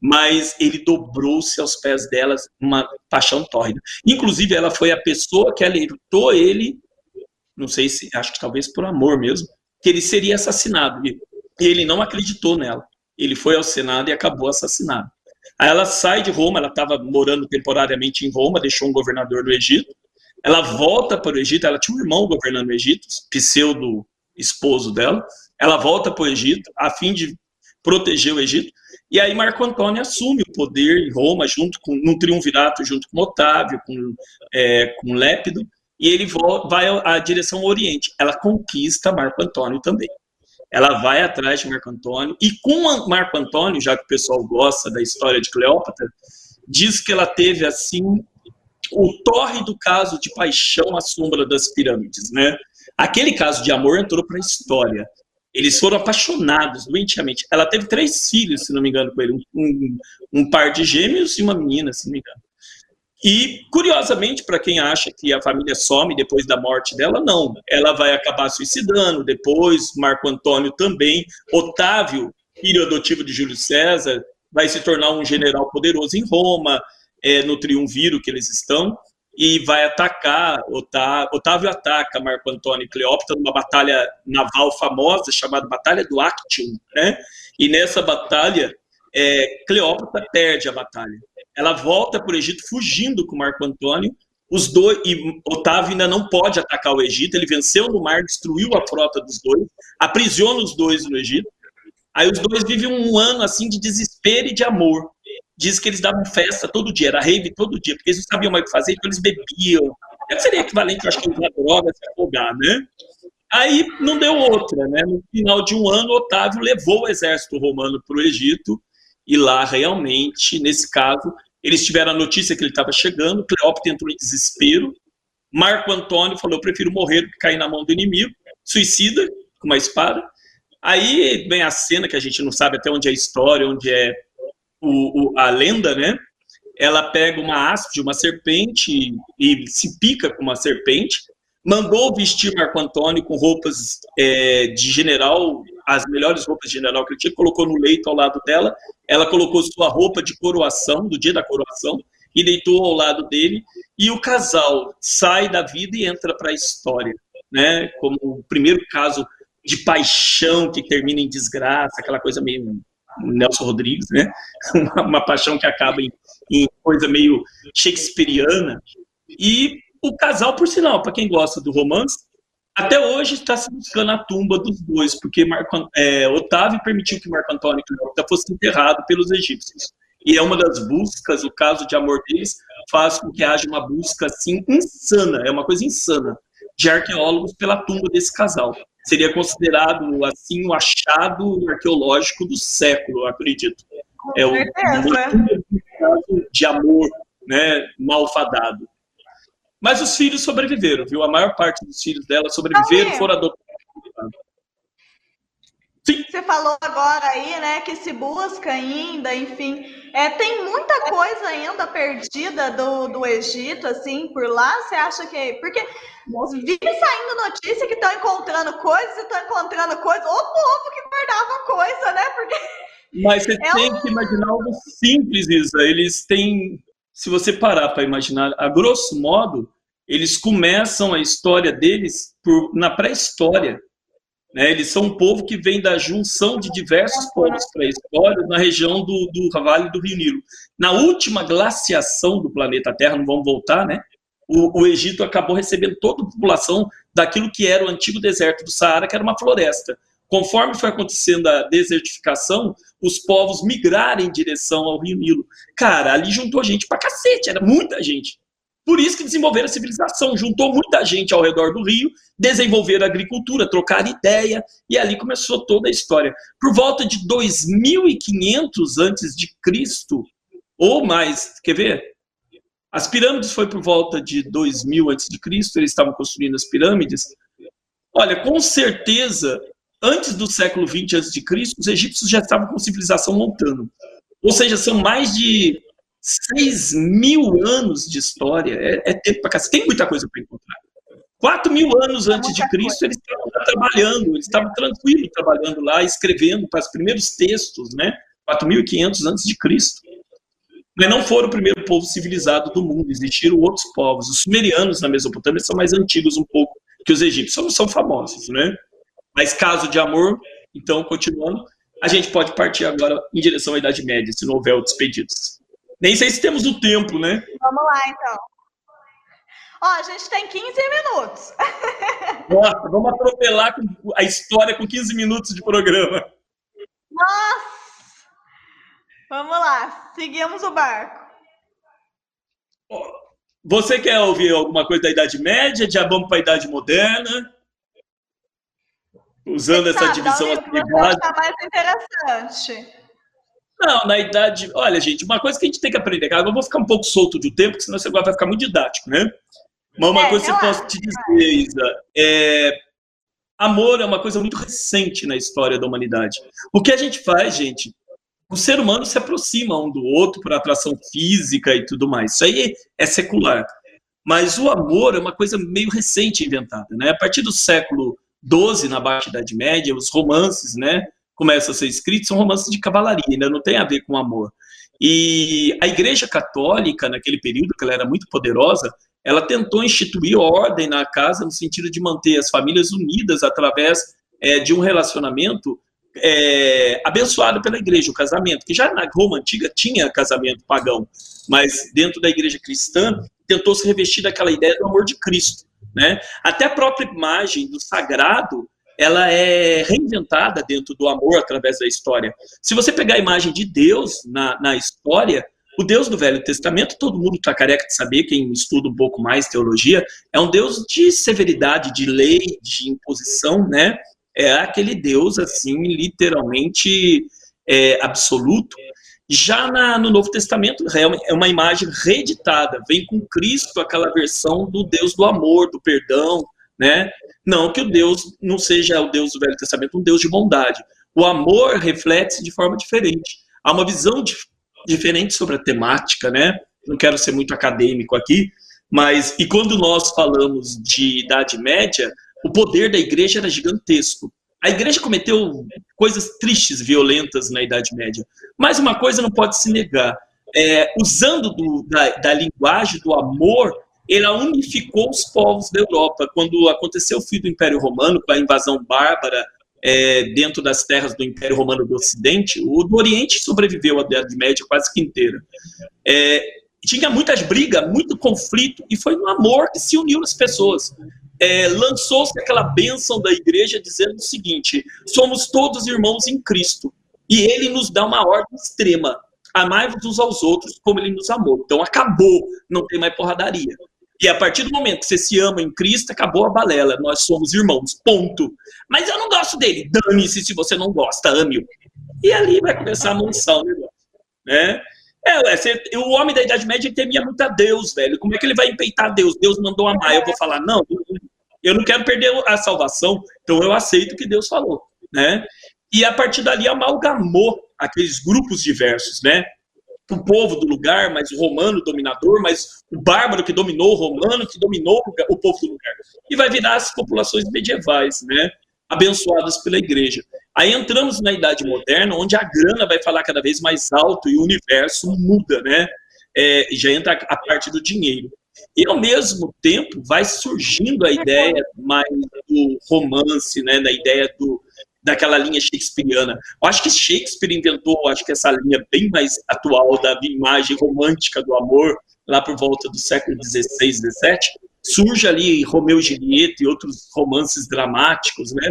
mas ele dobrou-se aos pés delas uma paixão tórrida. Inclusive, ela foi a pessoa que alertou ele, não sei se, acho que talvez por amor mesmo, que ele seria assassinado. E ele não acreditou nela. Ele foi ao Senado e acabou assassinado. Aí ela sai de Roma, ela estava morando temporariamente em Roma, deixou um governador do Egito. Ela volta para o Egito, ela tinha um irmão governando o Egito, pseudo esposo dela. Ela volta para o Egito a fim de proteger o Egito. E aí Marco Antônio assume o poder em Roma, junto com num triunvirato, junto com Otávio, com, é, com Lépido, e ele vai à direção Oriente. Ela conquista Marco Antônio também. Ela vai atrás de Marco Antônio, e com Marco Antônio, já que o pessoal gosta da história de Cleópatra, diz que ela teve assim o tórrido caso de paixão à sombra das pirâmides, né? Aquele caso de amor entrou para a história. Eles foram apaixonados doentiamente. Ela teve três filhos, se não me engano, com ele. Um, um par de gêmeos e uma menina, se não me engano. E, curiosamente, para quem acha que a família some depois da morte dela, não. Ela vai acabar suicidando depois, Marco Antônio também. Otávio, filho adotivo de Júlio César, vai se tornar um general poderoso em Roma, é, no triunviro que eles estão, e vai atacar, Otávio, ataca Marco Antônio e Cleópatra numa batalha naval famosa chamada Batalha do Actium, né? E nessa batalha, é, Cleópatra perde a batalha ela volta para o Egito fugindo com Marco Antônio. Os dois e Otávio ainda não pode atacar o Egito. Ele venceu no mar, destruiu a frota dos dois, aprisiona os dois no Egito. Aí os dois vivem um ano assim de desespero e de amor. Diz que eles davam festa todo dia, era rave todo dia, porque eles não sabiam mais o que fazer, então eles bebiam. Seria equivalente, acho que, usar droga, se afogar, né? Aí não deu outra, né? No final de um ano, Otávio levou o exército romano para o Egito e lá realmente, nesse caso, eles tiveram a notícia que ele estava chegando, Cleópatra entrou em desespero. Marco Antônio falou: Eu prefiro morrer do que cair na mão do inimigo. Suicida com uma espada. Aí vem a cena que a gente não sabe até onde é a história, onde é o, o, a lenda, né? Ela pega uma haste, uma serpente, e se pica com uma serpente. Mandou vestir Marco Antônio com roupas é, de general as melhores roupas de general que ele tinha, colocou no leito ao lado dela. Ela colocou sua roupa de coroação, do dia da coroação, e deitou ao lado dele. E o casal sai da vida e entra para a história, né? Como o primeiro caso de paixão que termina em desgraça, aquela coisa meio Nelson Rodrigues, né? Uma, uma paixão que acaba em, em coisa meio shakespeariana. E o casal, por sinal, para quem gosta do romance, até hoje está se buscando a tumba dos dois, porque Marco, é, Otávio permitiu que Marco Antônio Cleópatra fosse enterrado pelos egípcios. E é uma das buscas, o caso de amor deles, faz com que haja uma busca assim insana, é uma coisa insana, de arqueólogos pela tumba desse casal. Seria considerado assim o achado arqueológico do século, acredito. Com é o um de amor, né, malfadado. Mas os filhos sobreviveram, viu? A maior parte dos filhos dela sobreviveram, foram adotados. Sim. Você falou agora aí, né, que se busca ainda, enfim, é, tem muita coisa ainda perdida do, do Egito, assim, por lá, você acha que... Porque vive saindo notícia que estão encontrando coisas e estão encontrando coisas, o povo que guardava coisa, né, porque... Mas você é tem um... que imaginar algo simples, Isa, eles têm se você parar para imaginar, a grosso modo, eles começam a história deles por, na pré-história. Né? Eles são um povo que vem da junção de diversos povos pré-históricos na região do, do Vale do Rio Nilo. Na última glaciação do planeta Terra, não vamos voltar, né? O, o, Egito acabou recebendo toda a população daquilo que era o antigo deserto do Saara, que era uma floresta. Conforme foi acontecendo a desertificação, os povos migraram em direção ao Rio Nilo. Cara, ali juntou gente pra cacete, era muita gente. Por isso que desenvolveram a civilização, juntou muita gente ao redor do rio, desenvolveram a agricultura, trocaram ideia, e ali começou toda a história. Por volta de 2500 antes de Cristo, ou mais, quer ver? As pirâmides foi por volta de 2000 antes de Cristo, eles estavam construindo as pirâmides. Olha, com certeza antes do século 20 a.C., os egípcios já estavam com civilização montando. Ou seja, são mais de 6 mil anos de história. É, é tempo para cá. Tem muita coisa para encontrar. 4 mil anos antes de Cristo, eles estavam trabalhando, eles estavam tranquilos trabalhando lá, escrevendo para os primeiros textos, né? 4.500 antes de Cristo. Mas não foram o primeiro povo civilizado do mundo, existiram outros povos. Os sumerianos na Mesopotâmia são mais antigos um pouco que os egípcios, são, são famosos, né? Mas caso de amor, então, continuando, a gente pode partir agora em direção à Idade Média, se não houver outros pedidos. Nem sei se temos o tempo, né? Vamos lá, então. Ó, a gente tem 15 minutos. Nossa, vamos atropelar a história com 15 minutos de programa. Nossa! Vamos lá, seguimos o barco. Você quer ouvir alguma coisa da Idade Média? Já vamos para a Idade Moderna? usando essa divisão atribulada. mais interessante. Não, na idade. Olha, gente, uma coisa que a gente tem que aprender. Agora eu vou ficar um pouco solto de tempo, porque senão você vai ficar muito didático, né? Mas uma é, coisa que eu posso te dizer, Isa, é. Amor é uma coisa muito recente na história da humanidade. O que a gente faz, gente, o ser humano se aproxima um do outro por atração física e tudo mais. Isso aí é secular. Mas o amor é uma coisa meio recente inventada, né? A partir do século XII, na Baixa Idade Média, os romances, né, começam a ser escritos, são romances de cavalaria, ainda não tem a ver com amor. E a Igreja Católica, naquele período, que ela era muito poderosa, ela tentou instituir ordem na casa no sentido de manter as famílias unidas através é, de um relacionamento é, abençoado pela igreja, o casamento, que já na Roma antiga tinha casamento pagão, mas dentro da igreja cristã tentou se revestir daquela ideia do amor de Cristo, né? Até a própria imagem do sagrado, ela é reinventada dentro do amor através da história. Se você pegar a imagem de Deus na, na história, o Deus do Velho Testamento, todo mundo está careca de saber, quem estuda um pouco mais teologia, é um Deus de severidade, de lei, de imposição, né? É aquele Deus, assim, literalmente é, absoluto. Já na, no Novo Testamento, é uma imagem reeditada, vem com Cristo aquela versão do Deus do amor, do perdão, né? Não que o Deus não seja o Deus do Velho Testamento, um Deus de bondade. O amor reflete-se de forma diferente. Há uma visão de, diferente sobre a temática, né? Não quero ser muito acadêmico aqui, mas e quando nós falamos de Idade Média, o poder da igreja era gigantesco. A igreja cometeu coisas tristes, violentas na Idade Média. Mas uma coisa não pode se negar: é, usando do, da, da linguagem do amor, ela unificou os povos da Europa. Quando aconteceu o fim do Império Romano, com a invasão bárbara é, dentro das terras do Império Romano do Ocidente, o do Oriente sobreviveu à Idade Média quase que inteira. É, tinha muitas brigas, muito conflito, e foi no amor que se uniu as pessoas. É, Lançou-se aquela bênção da igreja dizendo o seguinte: somos todos irmãos em Cristo, e ele nos dá uma ordem extrema. Amai-vos uns aos outros como ele nos amou. Então acabou, não tem mais porradaria. E a partir do momento que você se ama em Cristo, acabou a balela. Nós somos irmãos, ponto. Mas eu não gosto dele. Dane-se se você não gosta, ame-o. E ali vai começar a mansão o negócio. Né? É, você, o homem da Idade Média temia muito a Deus, velho. Como é que ele vai empeitar Deus? Deus mandou amar. Eu vou falar, não, eu não quero perder a salvação, então eu aceito o que Deus falou. Né? E a partir dali amalgamou aqueles grupos diversos, né? O povo do lugar, mas o romano dominador, mas o bárbaro que dominou o romano, que dominou o povo do lugar. E vai virar as populações medievais, né? abençoadas pela igreja. Aí entramos na Idade Moderna, onde a grana vai falar cada vez mais alto e o universo muda, né? É, já entra a parte do dinheiro. E ao mesmo tempo vai surgindo a ideia mais do romance, né? Da ideia do, daquela linha shakespeariana. Eu acho que Shakespeare inventou, acho que essa linha bem mais atual da imagem romântica do amor, lá por volta do século XVI, XVII, surge ali Romeu e Julieta e outros romances dramáticos, né?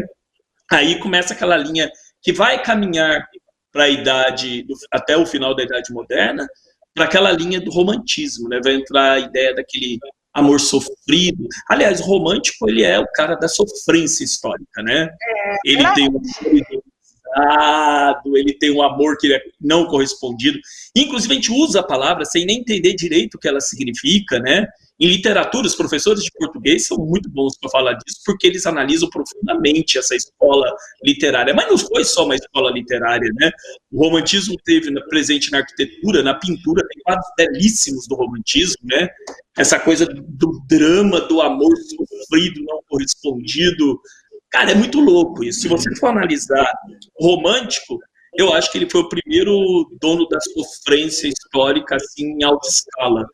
Aí começa aquela linha que vai caminhar para a idade, até o final da Idade Moderna, para aquela linha do romantismo, né? Vai entrar a ideia daquele amor sofrido. Aliás, o romântico, ele é o cara da sofrência histórica, né? É, ele é. tem um amor ele tem um amor que é não correspondido. Inclusive, a gente usa a palavra sem nem entender direito o que ela significa, né? Em literatura, os professores de português são muito bons para falar disso, porque eles analisam profundamente essa escola literária. Mas não foi só uma escola literária, né? O romantismo teve presente na arquitetura, na pintura, tem quadros belíssimos do romantismo, né? Essa coisa do drama, do amor sofrido, não correspondido. Cara, é muito louco isso. Se você for analisar romântico, eu acho que ele foi o primeiro dono da sofrência histórica assim em alta escala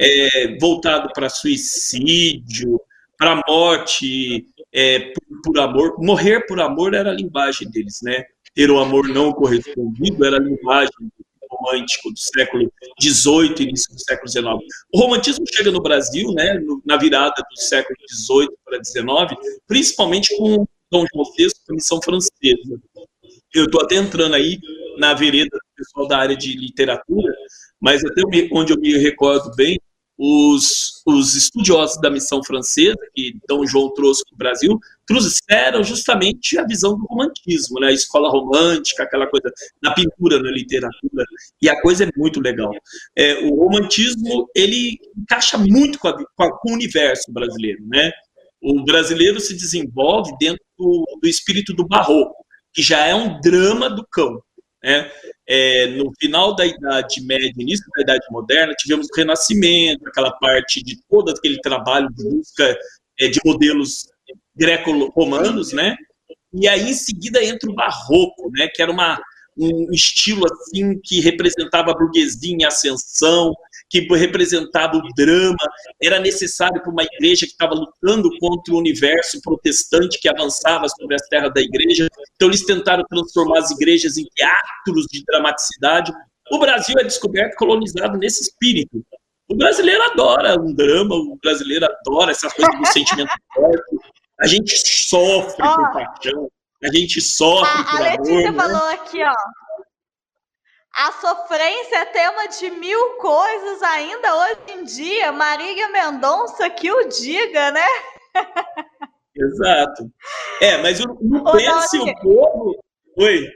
é, voltado para suicídio, para morte é, por, por, amor. Morrer por amor era a linguagem deles, né? Ter o amor não correspondido era a linguagem romântico do século XVIII, início do século XIX. O romantismo chega no Brasil, né, na virada do século XVIII para XIX, principalmente com Dom João VI, com a missão francesa. Eu estou até entrando aí na vereda do pessoal da área de literatura, mas até onde eu me recordo bem, os, os estudiosos da missão francesa, que Dom João trouxe para o Brasil, trouxeram justamente a visão do romantismo, né? a escola romântica, aquela coisa na pintura, na literatura, e a coisa é muito legal. É, o romantismo, ele encaixa muito com, a, com, a, com, o universo brasileiro, né? O brasileiro se desenvolve dentro do, do espírito do barroco, que já é um drama do cão, né? É, no final da Idade Média, início da Idade Moderna, tivemos o Renascimento, aquela parte de todo aquele trabalho de busca é, de modelos greco-romanos, né? E aí, em seguida, entra o Barroco, né? Que era uma, um estilo assim que representava a burguesia em ascensão, que representava o drama, era necessário para uma igreja que estava lutando contra o universo protestante que avançava sobre as terras da igreja. Então eles tentaram transformar as igrejas em teatros de dramaticidade. O Brasil é descoberto colonizado nesse espírito. O brasileiro adora um drama, o brasileiro adora essa coisa do sentimento forte. A gente sofre oh. por paixão, a gente sofre a, por a amor. A Letícia né? falou aqui, ó. A sofrência é tema de mil coisas ainda hoje em dia. Marília Mendonça que o diga, né? Exato. É, mas o, o pense o povo. Oi.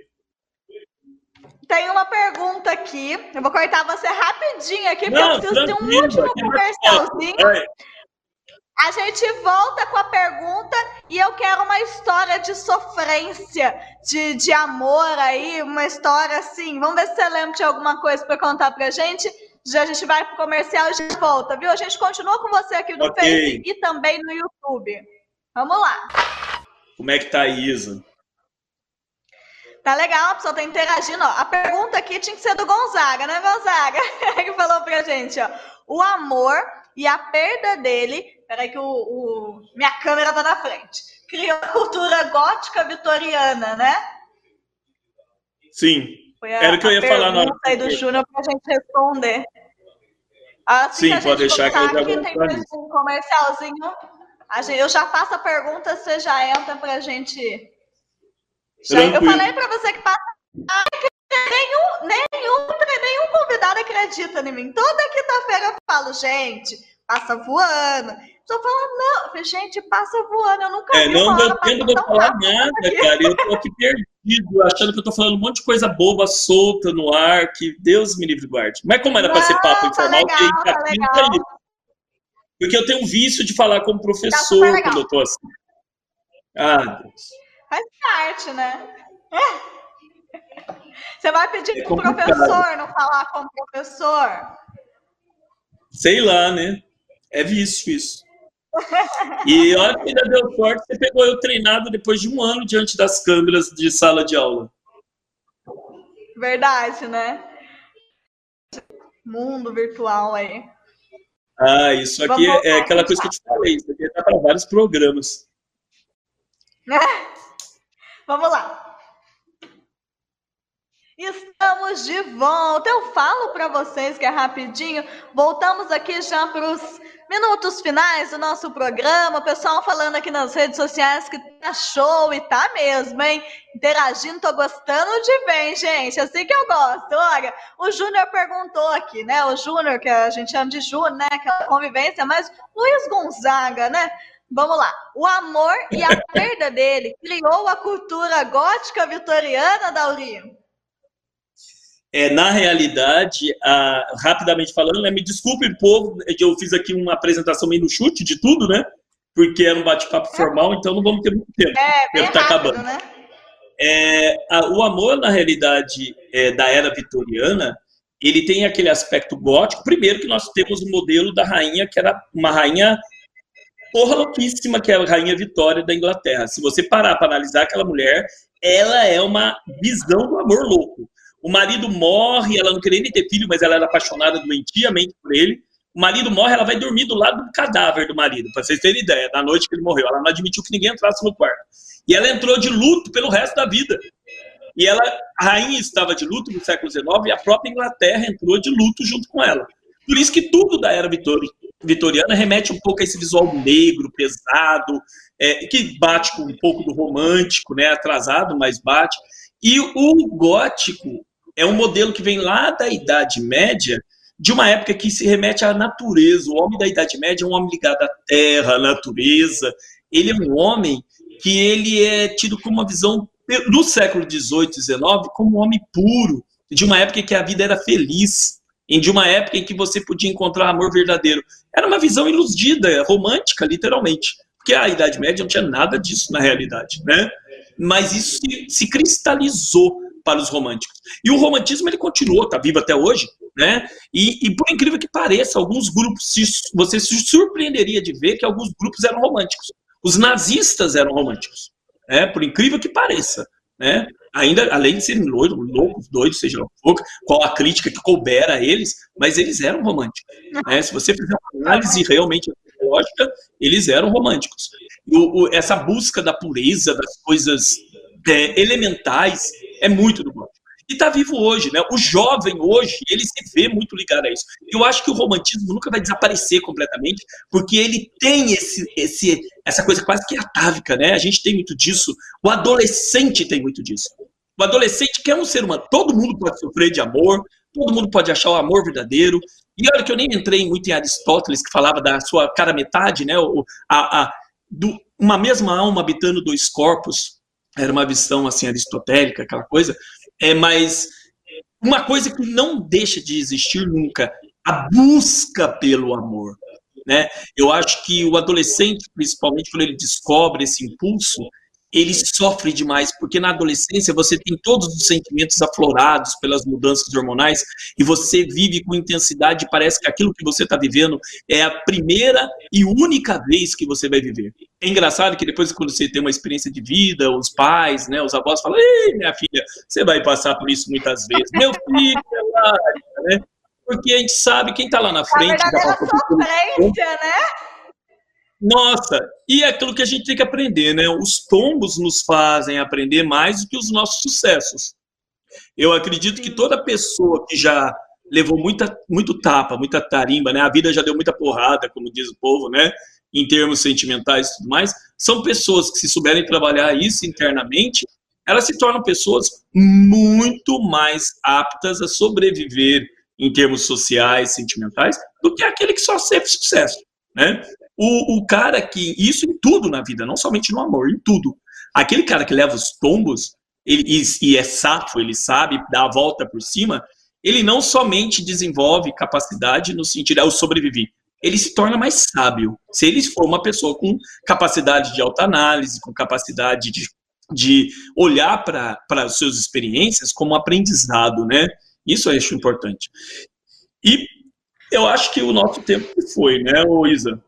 Tem uma pergunta aqui. Eu vou cortar você rapidinho aqui, porque Não, eu preciso de um último comercialzinho. A gente volta com a pergunta e eu quero uma história de sofrência, de, de amor aí, uma história assim. Vamos ver se você lembra de alguma coisa para contar pra gente. Já a gente vai pro comercial e já volta, viu? A gente continua com você aqui no okay. Face e também no YouTube. Vamos lá. Como é que tá a Isa? Tá legal, a pessoa tá interagindo. Ó. A pergunta aqui tinha que ser do Gonzaga, né, Gonzaga? que falou pra gente, ó. O amor e a perda dele Peraí que o, o, minha câmera tá na frente. Criou a cultura gótica vitoriana, né? Sim. Foi a, Era o que eu ia falar na hora. aí do Júnior pra gente responder. Assim Sim, pode deixar que eu já vou tem um comercialzinho. Gente, eu já faço a pergunta, você já entra pra gente. Já, eu falei pra você que passa. Nenhum, nenhum, nenhum convidado acredita em mim. Toda quinta-feira eu falo, gente, passa voando. Só fala, não, gente, passa voando, eu nunca é, vi não deu tempo de eu falar nada, aqui. cara, eu tô aqui perdido, achando que eu tô falando um monte de coisa boba, solta no ar, que Deus me livre guarde. Mas como era para ser papo informal, tá legal, que tá legal. Porque eu tenho um vício de falar como professor tá quando eu tô assim. Ah, Deus. Faz parte, né? Você vai pedir é pro professor não falar como professor? Sei lá, né? É vício isso. E olha que ainda deu sorte, você pegou eu treinado depois de um ano diante das câmeras de sala de aula. Verdade, né? Mundo virtual aí. Ah, isso aqui Vamos é, aquela coisa que eu te falei, isso aqui tá para vários programas. Vamos lá. Estamos de volta. Eu falo para vocês que é rapidinho. Voltamos aqui já para os minutos finais do nosso programa. O pessoal falando aqui nas redes sociais que tá show e tá mesmo, hein? Interagindo, tô gostando de bem, gente. Assim que eu gosto. Olha, o Júnior perguntou aqui, né? O Júnior, que a gente chama de Júnior, né? Aquela convivência, mas Luiz Gonzaga, né? Vamos lá. O amor e a perda dele criou a cultura gótica vitoriana, Daurinho? É, na realidade, rapidamente falando, né, me desculpe, povo, é que eu fiz aqui uma apresentação meio no chute de tudo, né? Porque era um bate-papo é. formal, então não vamos ter muito tempo. É, bem tá acabando. Né? É, a, o amor, na realidade, é, da era vitoriana, ele tem aquele aspecto gótico. Primeiro que nós temos o modelo da rainha, que era uma rainha porra louquíssima, que é a rainha Vitória da Inglaterra. Se você parar para analisar aquela mulher, ela é uma visão do amor louco. O marido morre, ela não queria nem ter filho, mas ela era apaixonada doentiamente por ele. O marido morre, ela vai dormir do lado do cadáver do marido, para vocês terem ideia, da noite que ele morreu. Ela não admitiu que ninguém entrasse no quarto. E ela entrou de luto pelo resto da vida. E ela, a rainha estava de luto no século XIX e a própria Inglaterra entrou de luto junto com ela. Por isso que tudo da era vitoriana remete um pouco a esse visual negro, pesado, é, que bate com um pouco do romântico, né, atrasado, mas bate. E o gótico, é um modelo que vem lá da Idade Média, de uma época que se remete à natureza. O homem da Idade Média é um homem ligado à terra, à natureza. Ele é um homem que ele é tido como uma visão no século XVIII, XIX, como um homem puro, de uma época em que a vida era feliz, de uma época em que você podia encontrar amor verdadeiro. Era uma visão iludida, romântica, literalmente, porque a Idade Média não tinha nada disso na realidade, né? Mas isso se, se cristalizou para os românticos. E o romantismo ele continuou, está vivo até hoje, né? E, e, por incrível que pareça, alguns grupos, se, você se surpreenderia de ver que alguns grupos eram românticos. Os nazistas eram românticos, né? Por incrível que pareça, né? Ainda, além de serem loucos, doidos, seja qual a crítica que couber a eles, mas eles eram românticos. Né? Se você fizer uma análise realmente lógica, eles eram românticos. O, o, essa busca da pureza, das coisas é, elementais, é muito do gótico. E está vivo hoje, né? O jovem hoje, ele se vê muito ligado a isso. Eu acho que o romantismo nunca vai desaparecer completamente, porque ele tem esse, esse, essa coisa quase que atávica, né? A gente tem muito disso. O adolescente tem muito disso. O adolescente quer um ser humano. Todo mundo pode sofrer de amor, todo mundo pode achar o amor verdadeiro. E olha que eu nem entrei muito em Aristóteles, que falava da sua cara metade, né? O, a, a, do, uma mesma alma habitando dois corpos. Era uma visão assim aristotélica, aquela coisa. É, mas uma coisa que não deixa de existir nunca, a busca pelo amor. Né? Eu acho que o adolescente, principalmente quando ele descobre esse impulso, ele sofre demais, porque na adolescência você tem todos os sentimentos aflorados pelas mudanças hormonais e você vive com intensidade, parece que aquilo que você está vivendo é a primeira e única vez que você vai viver. É engraçado que depois, quando você tem uma experiência de vida, os pais, né, os avós falam: Ei, minha filha, você vai passar por isso muitas vezes. Meu filho, é né? Porque a gente sabe quem está lá na frente. Sofrência, né? Nossa, e é aquilo que a gente tem que aprender, né? Os tombos nos fazem aprender mais do que os nossos sucessos. Eu acredito que toda pessoa que já levou muita, muito tapa, muita tarimba, né? A vida já deu muita porrada, como diz o povo, né? Em termos sentimentais e tudo mais, são pessoas que, se souberem trabalhar isso internamente, elas se tornam pessoas muito mais aptas a sobreviver em termos sociais, sentimentais, do que aquele que só teve sucesso, né? O, o cara que. Isso em tudo na vida, não somente no amor, em tudo. Aquele cara que leva os tombos ele, e, e é safo, ele sabe dar a volta por cima, ele não somente desenvolve capacidade no sentido, ah, eu sobrevivi. Ele se torna mais sábio. Se ele for uma pessoa com capacidade de autoanálise, com capacidade de, de olhar para as suas experiências como aprendizado, né? Isso eu acho importante. E eu acho que o nosso tempo foi, né, Isa?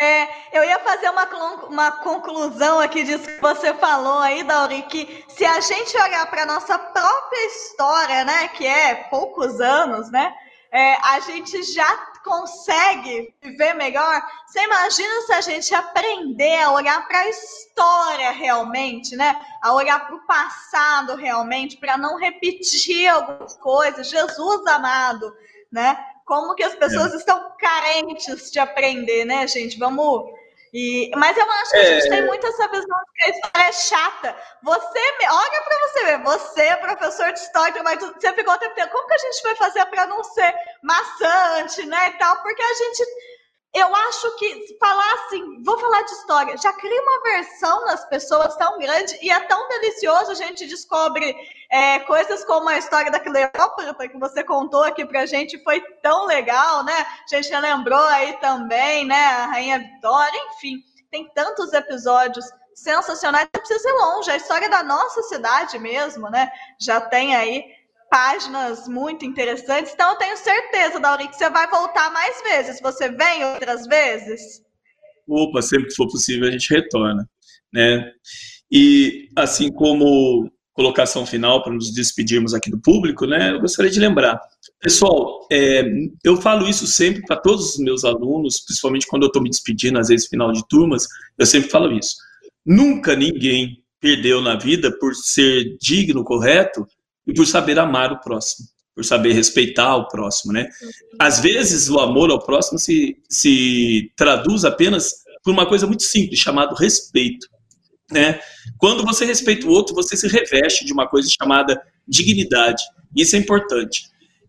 É, eu ia fazer uma, uma conclusão aqui disso que você falou aí, Dauri, que se a gente olhar para a nossa própria história, né, que é poucos anos, né, é, a gente já consegue viver melhor. Você imagina se a gente aprender a olhar para a história realmente, né, a olhar para o passado realmente, para não repetir algumas coisas. Jesus amado, né? Como que as pessoas é. estão carentes de aprender, né, gente? Vamos. E, mas eu acho que a gente tem é. muito essa visão de que a história é chata. Você, olha para você ver, você é professor de história, mas você ficou o tempo inteiro, como que a gente vai fazer para não ser maçante, né, e tal? Porque a gente eu acho que falar assim, vou falar de história, já cria uma versão nas pessoas tão grande e é tão delicioso, a gente descobre é, coisas como a história da Cleópatra, que você contou aqui pra gente, foi tão legal, né? A gente lembrou aí também, né? A Rainha Vitória, enfim, tem tantos episódios sensacionais, não precisa ir longe, a história da nossa cidade mesmo, né? Já tem aí páginas muito interessantes. Então, eu tenho certeza, Dauri, que você vai voltar mais vezes. Você vem outras vezes? Opa, sempre que for possível a gente retorna, né? E assim como colocação final para nos despedirmos aqui do público, né? Eu gostaria de lembrar, pessoal, é, eu falo isso sempre para todos os meus alunos, principalmente quando eu estou me despedindo, às vezes final de turmas, eu sempre falo isso. Nunca ninguém perdeu na vida por ser digno, correto, e por saber amar o próximo, por saber respeitar o próximo, né? Às vezes o amor ao próximo se, se traduz apenas por uma coisa muito simples, chamado respeito, né? Quando você respeita o outro, você se reveste de uma coisa chamada dignidade. Isso é importante.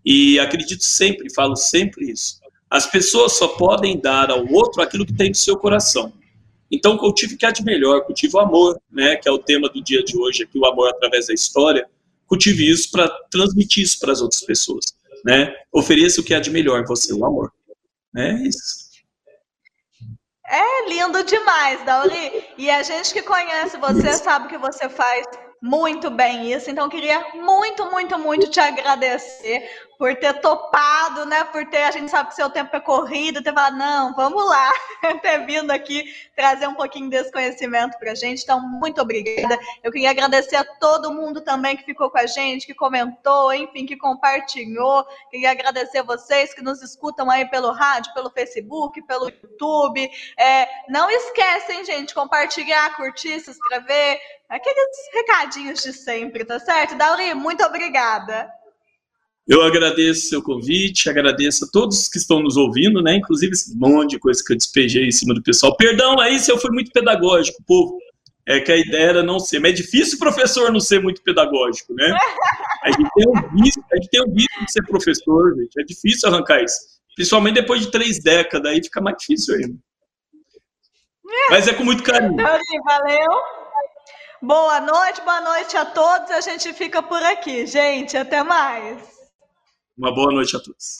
E acredito sempre, falo sempre isso. As pessoas só podem dar ao outro aquilo que tem no seu coração. Então, cultive o que há de melhor, cultive o amor, né, que é o tema do dia de hoje aqui, o amor através da história. Cultive isso para transmitir isso para as outras pessoas, né? Ofereça o que há de melhor em você, o amor. É isso. É lindo demais, Dauri. E a gente que conhece você sabe que você faz muito bem isso. Então, queria muito, muito, muito te agradecer por ter topado, né? Por ter, a gente sabe que seu tempo é corrido, ter falado, não, vamos lá, ter vindo aqui trazer um pouquinho desse conhecimento para a gente. Então, muito obrigada. Eu queria agradecer a todo mundo também que ficou com a gente, que comentou, enfim, que compartilhou. Queria agradecer vocês que nos escutam aí pelo rádio, pelo Facebook, pelo YouTube. É, não esquecem, gente, compartilhar, curtir, se inscrever, aqueles recadinhos de sempre, tá certo? Dauri, muito obrigada. Eu agradeço o seu convite, agradeço a todos que estão nos ouvindo, né? Inclusive esse monte de coisa que eu despejei em cima do pessoal. Perdão aí se eu fui muito pedagógico, povo. É que a ideia era não ser. Mas é difícil o professor não ser muito pedagógico, né? A gente tem um vício, a gente tem um vício de ser professor, gente. É difícil arrancar isso. Principalmente depois de três décadas, aí fica mais difícil ainda. Mas é com muito carinho. Valeu. Boa noite, boa noite a todos. A gente fica por aqui, gente. Até mais. Uma boa noite a todos.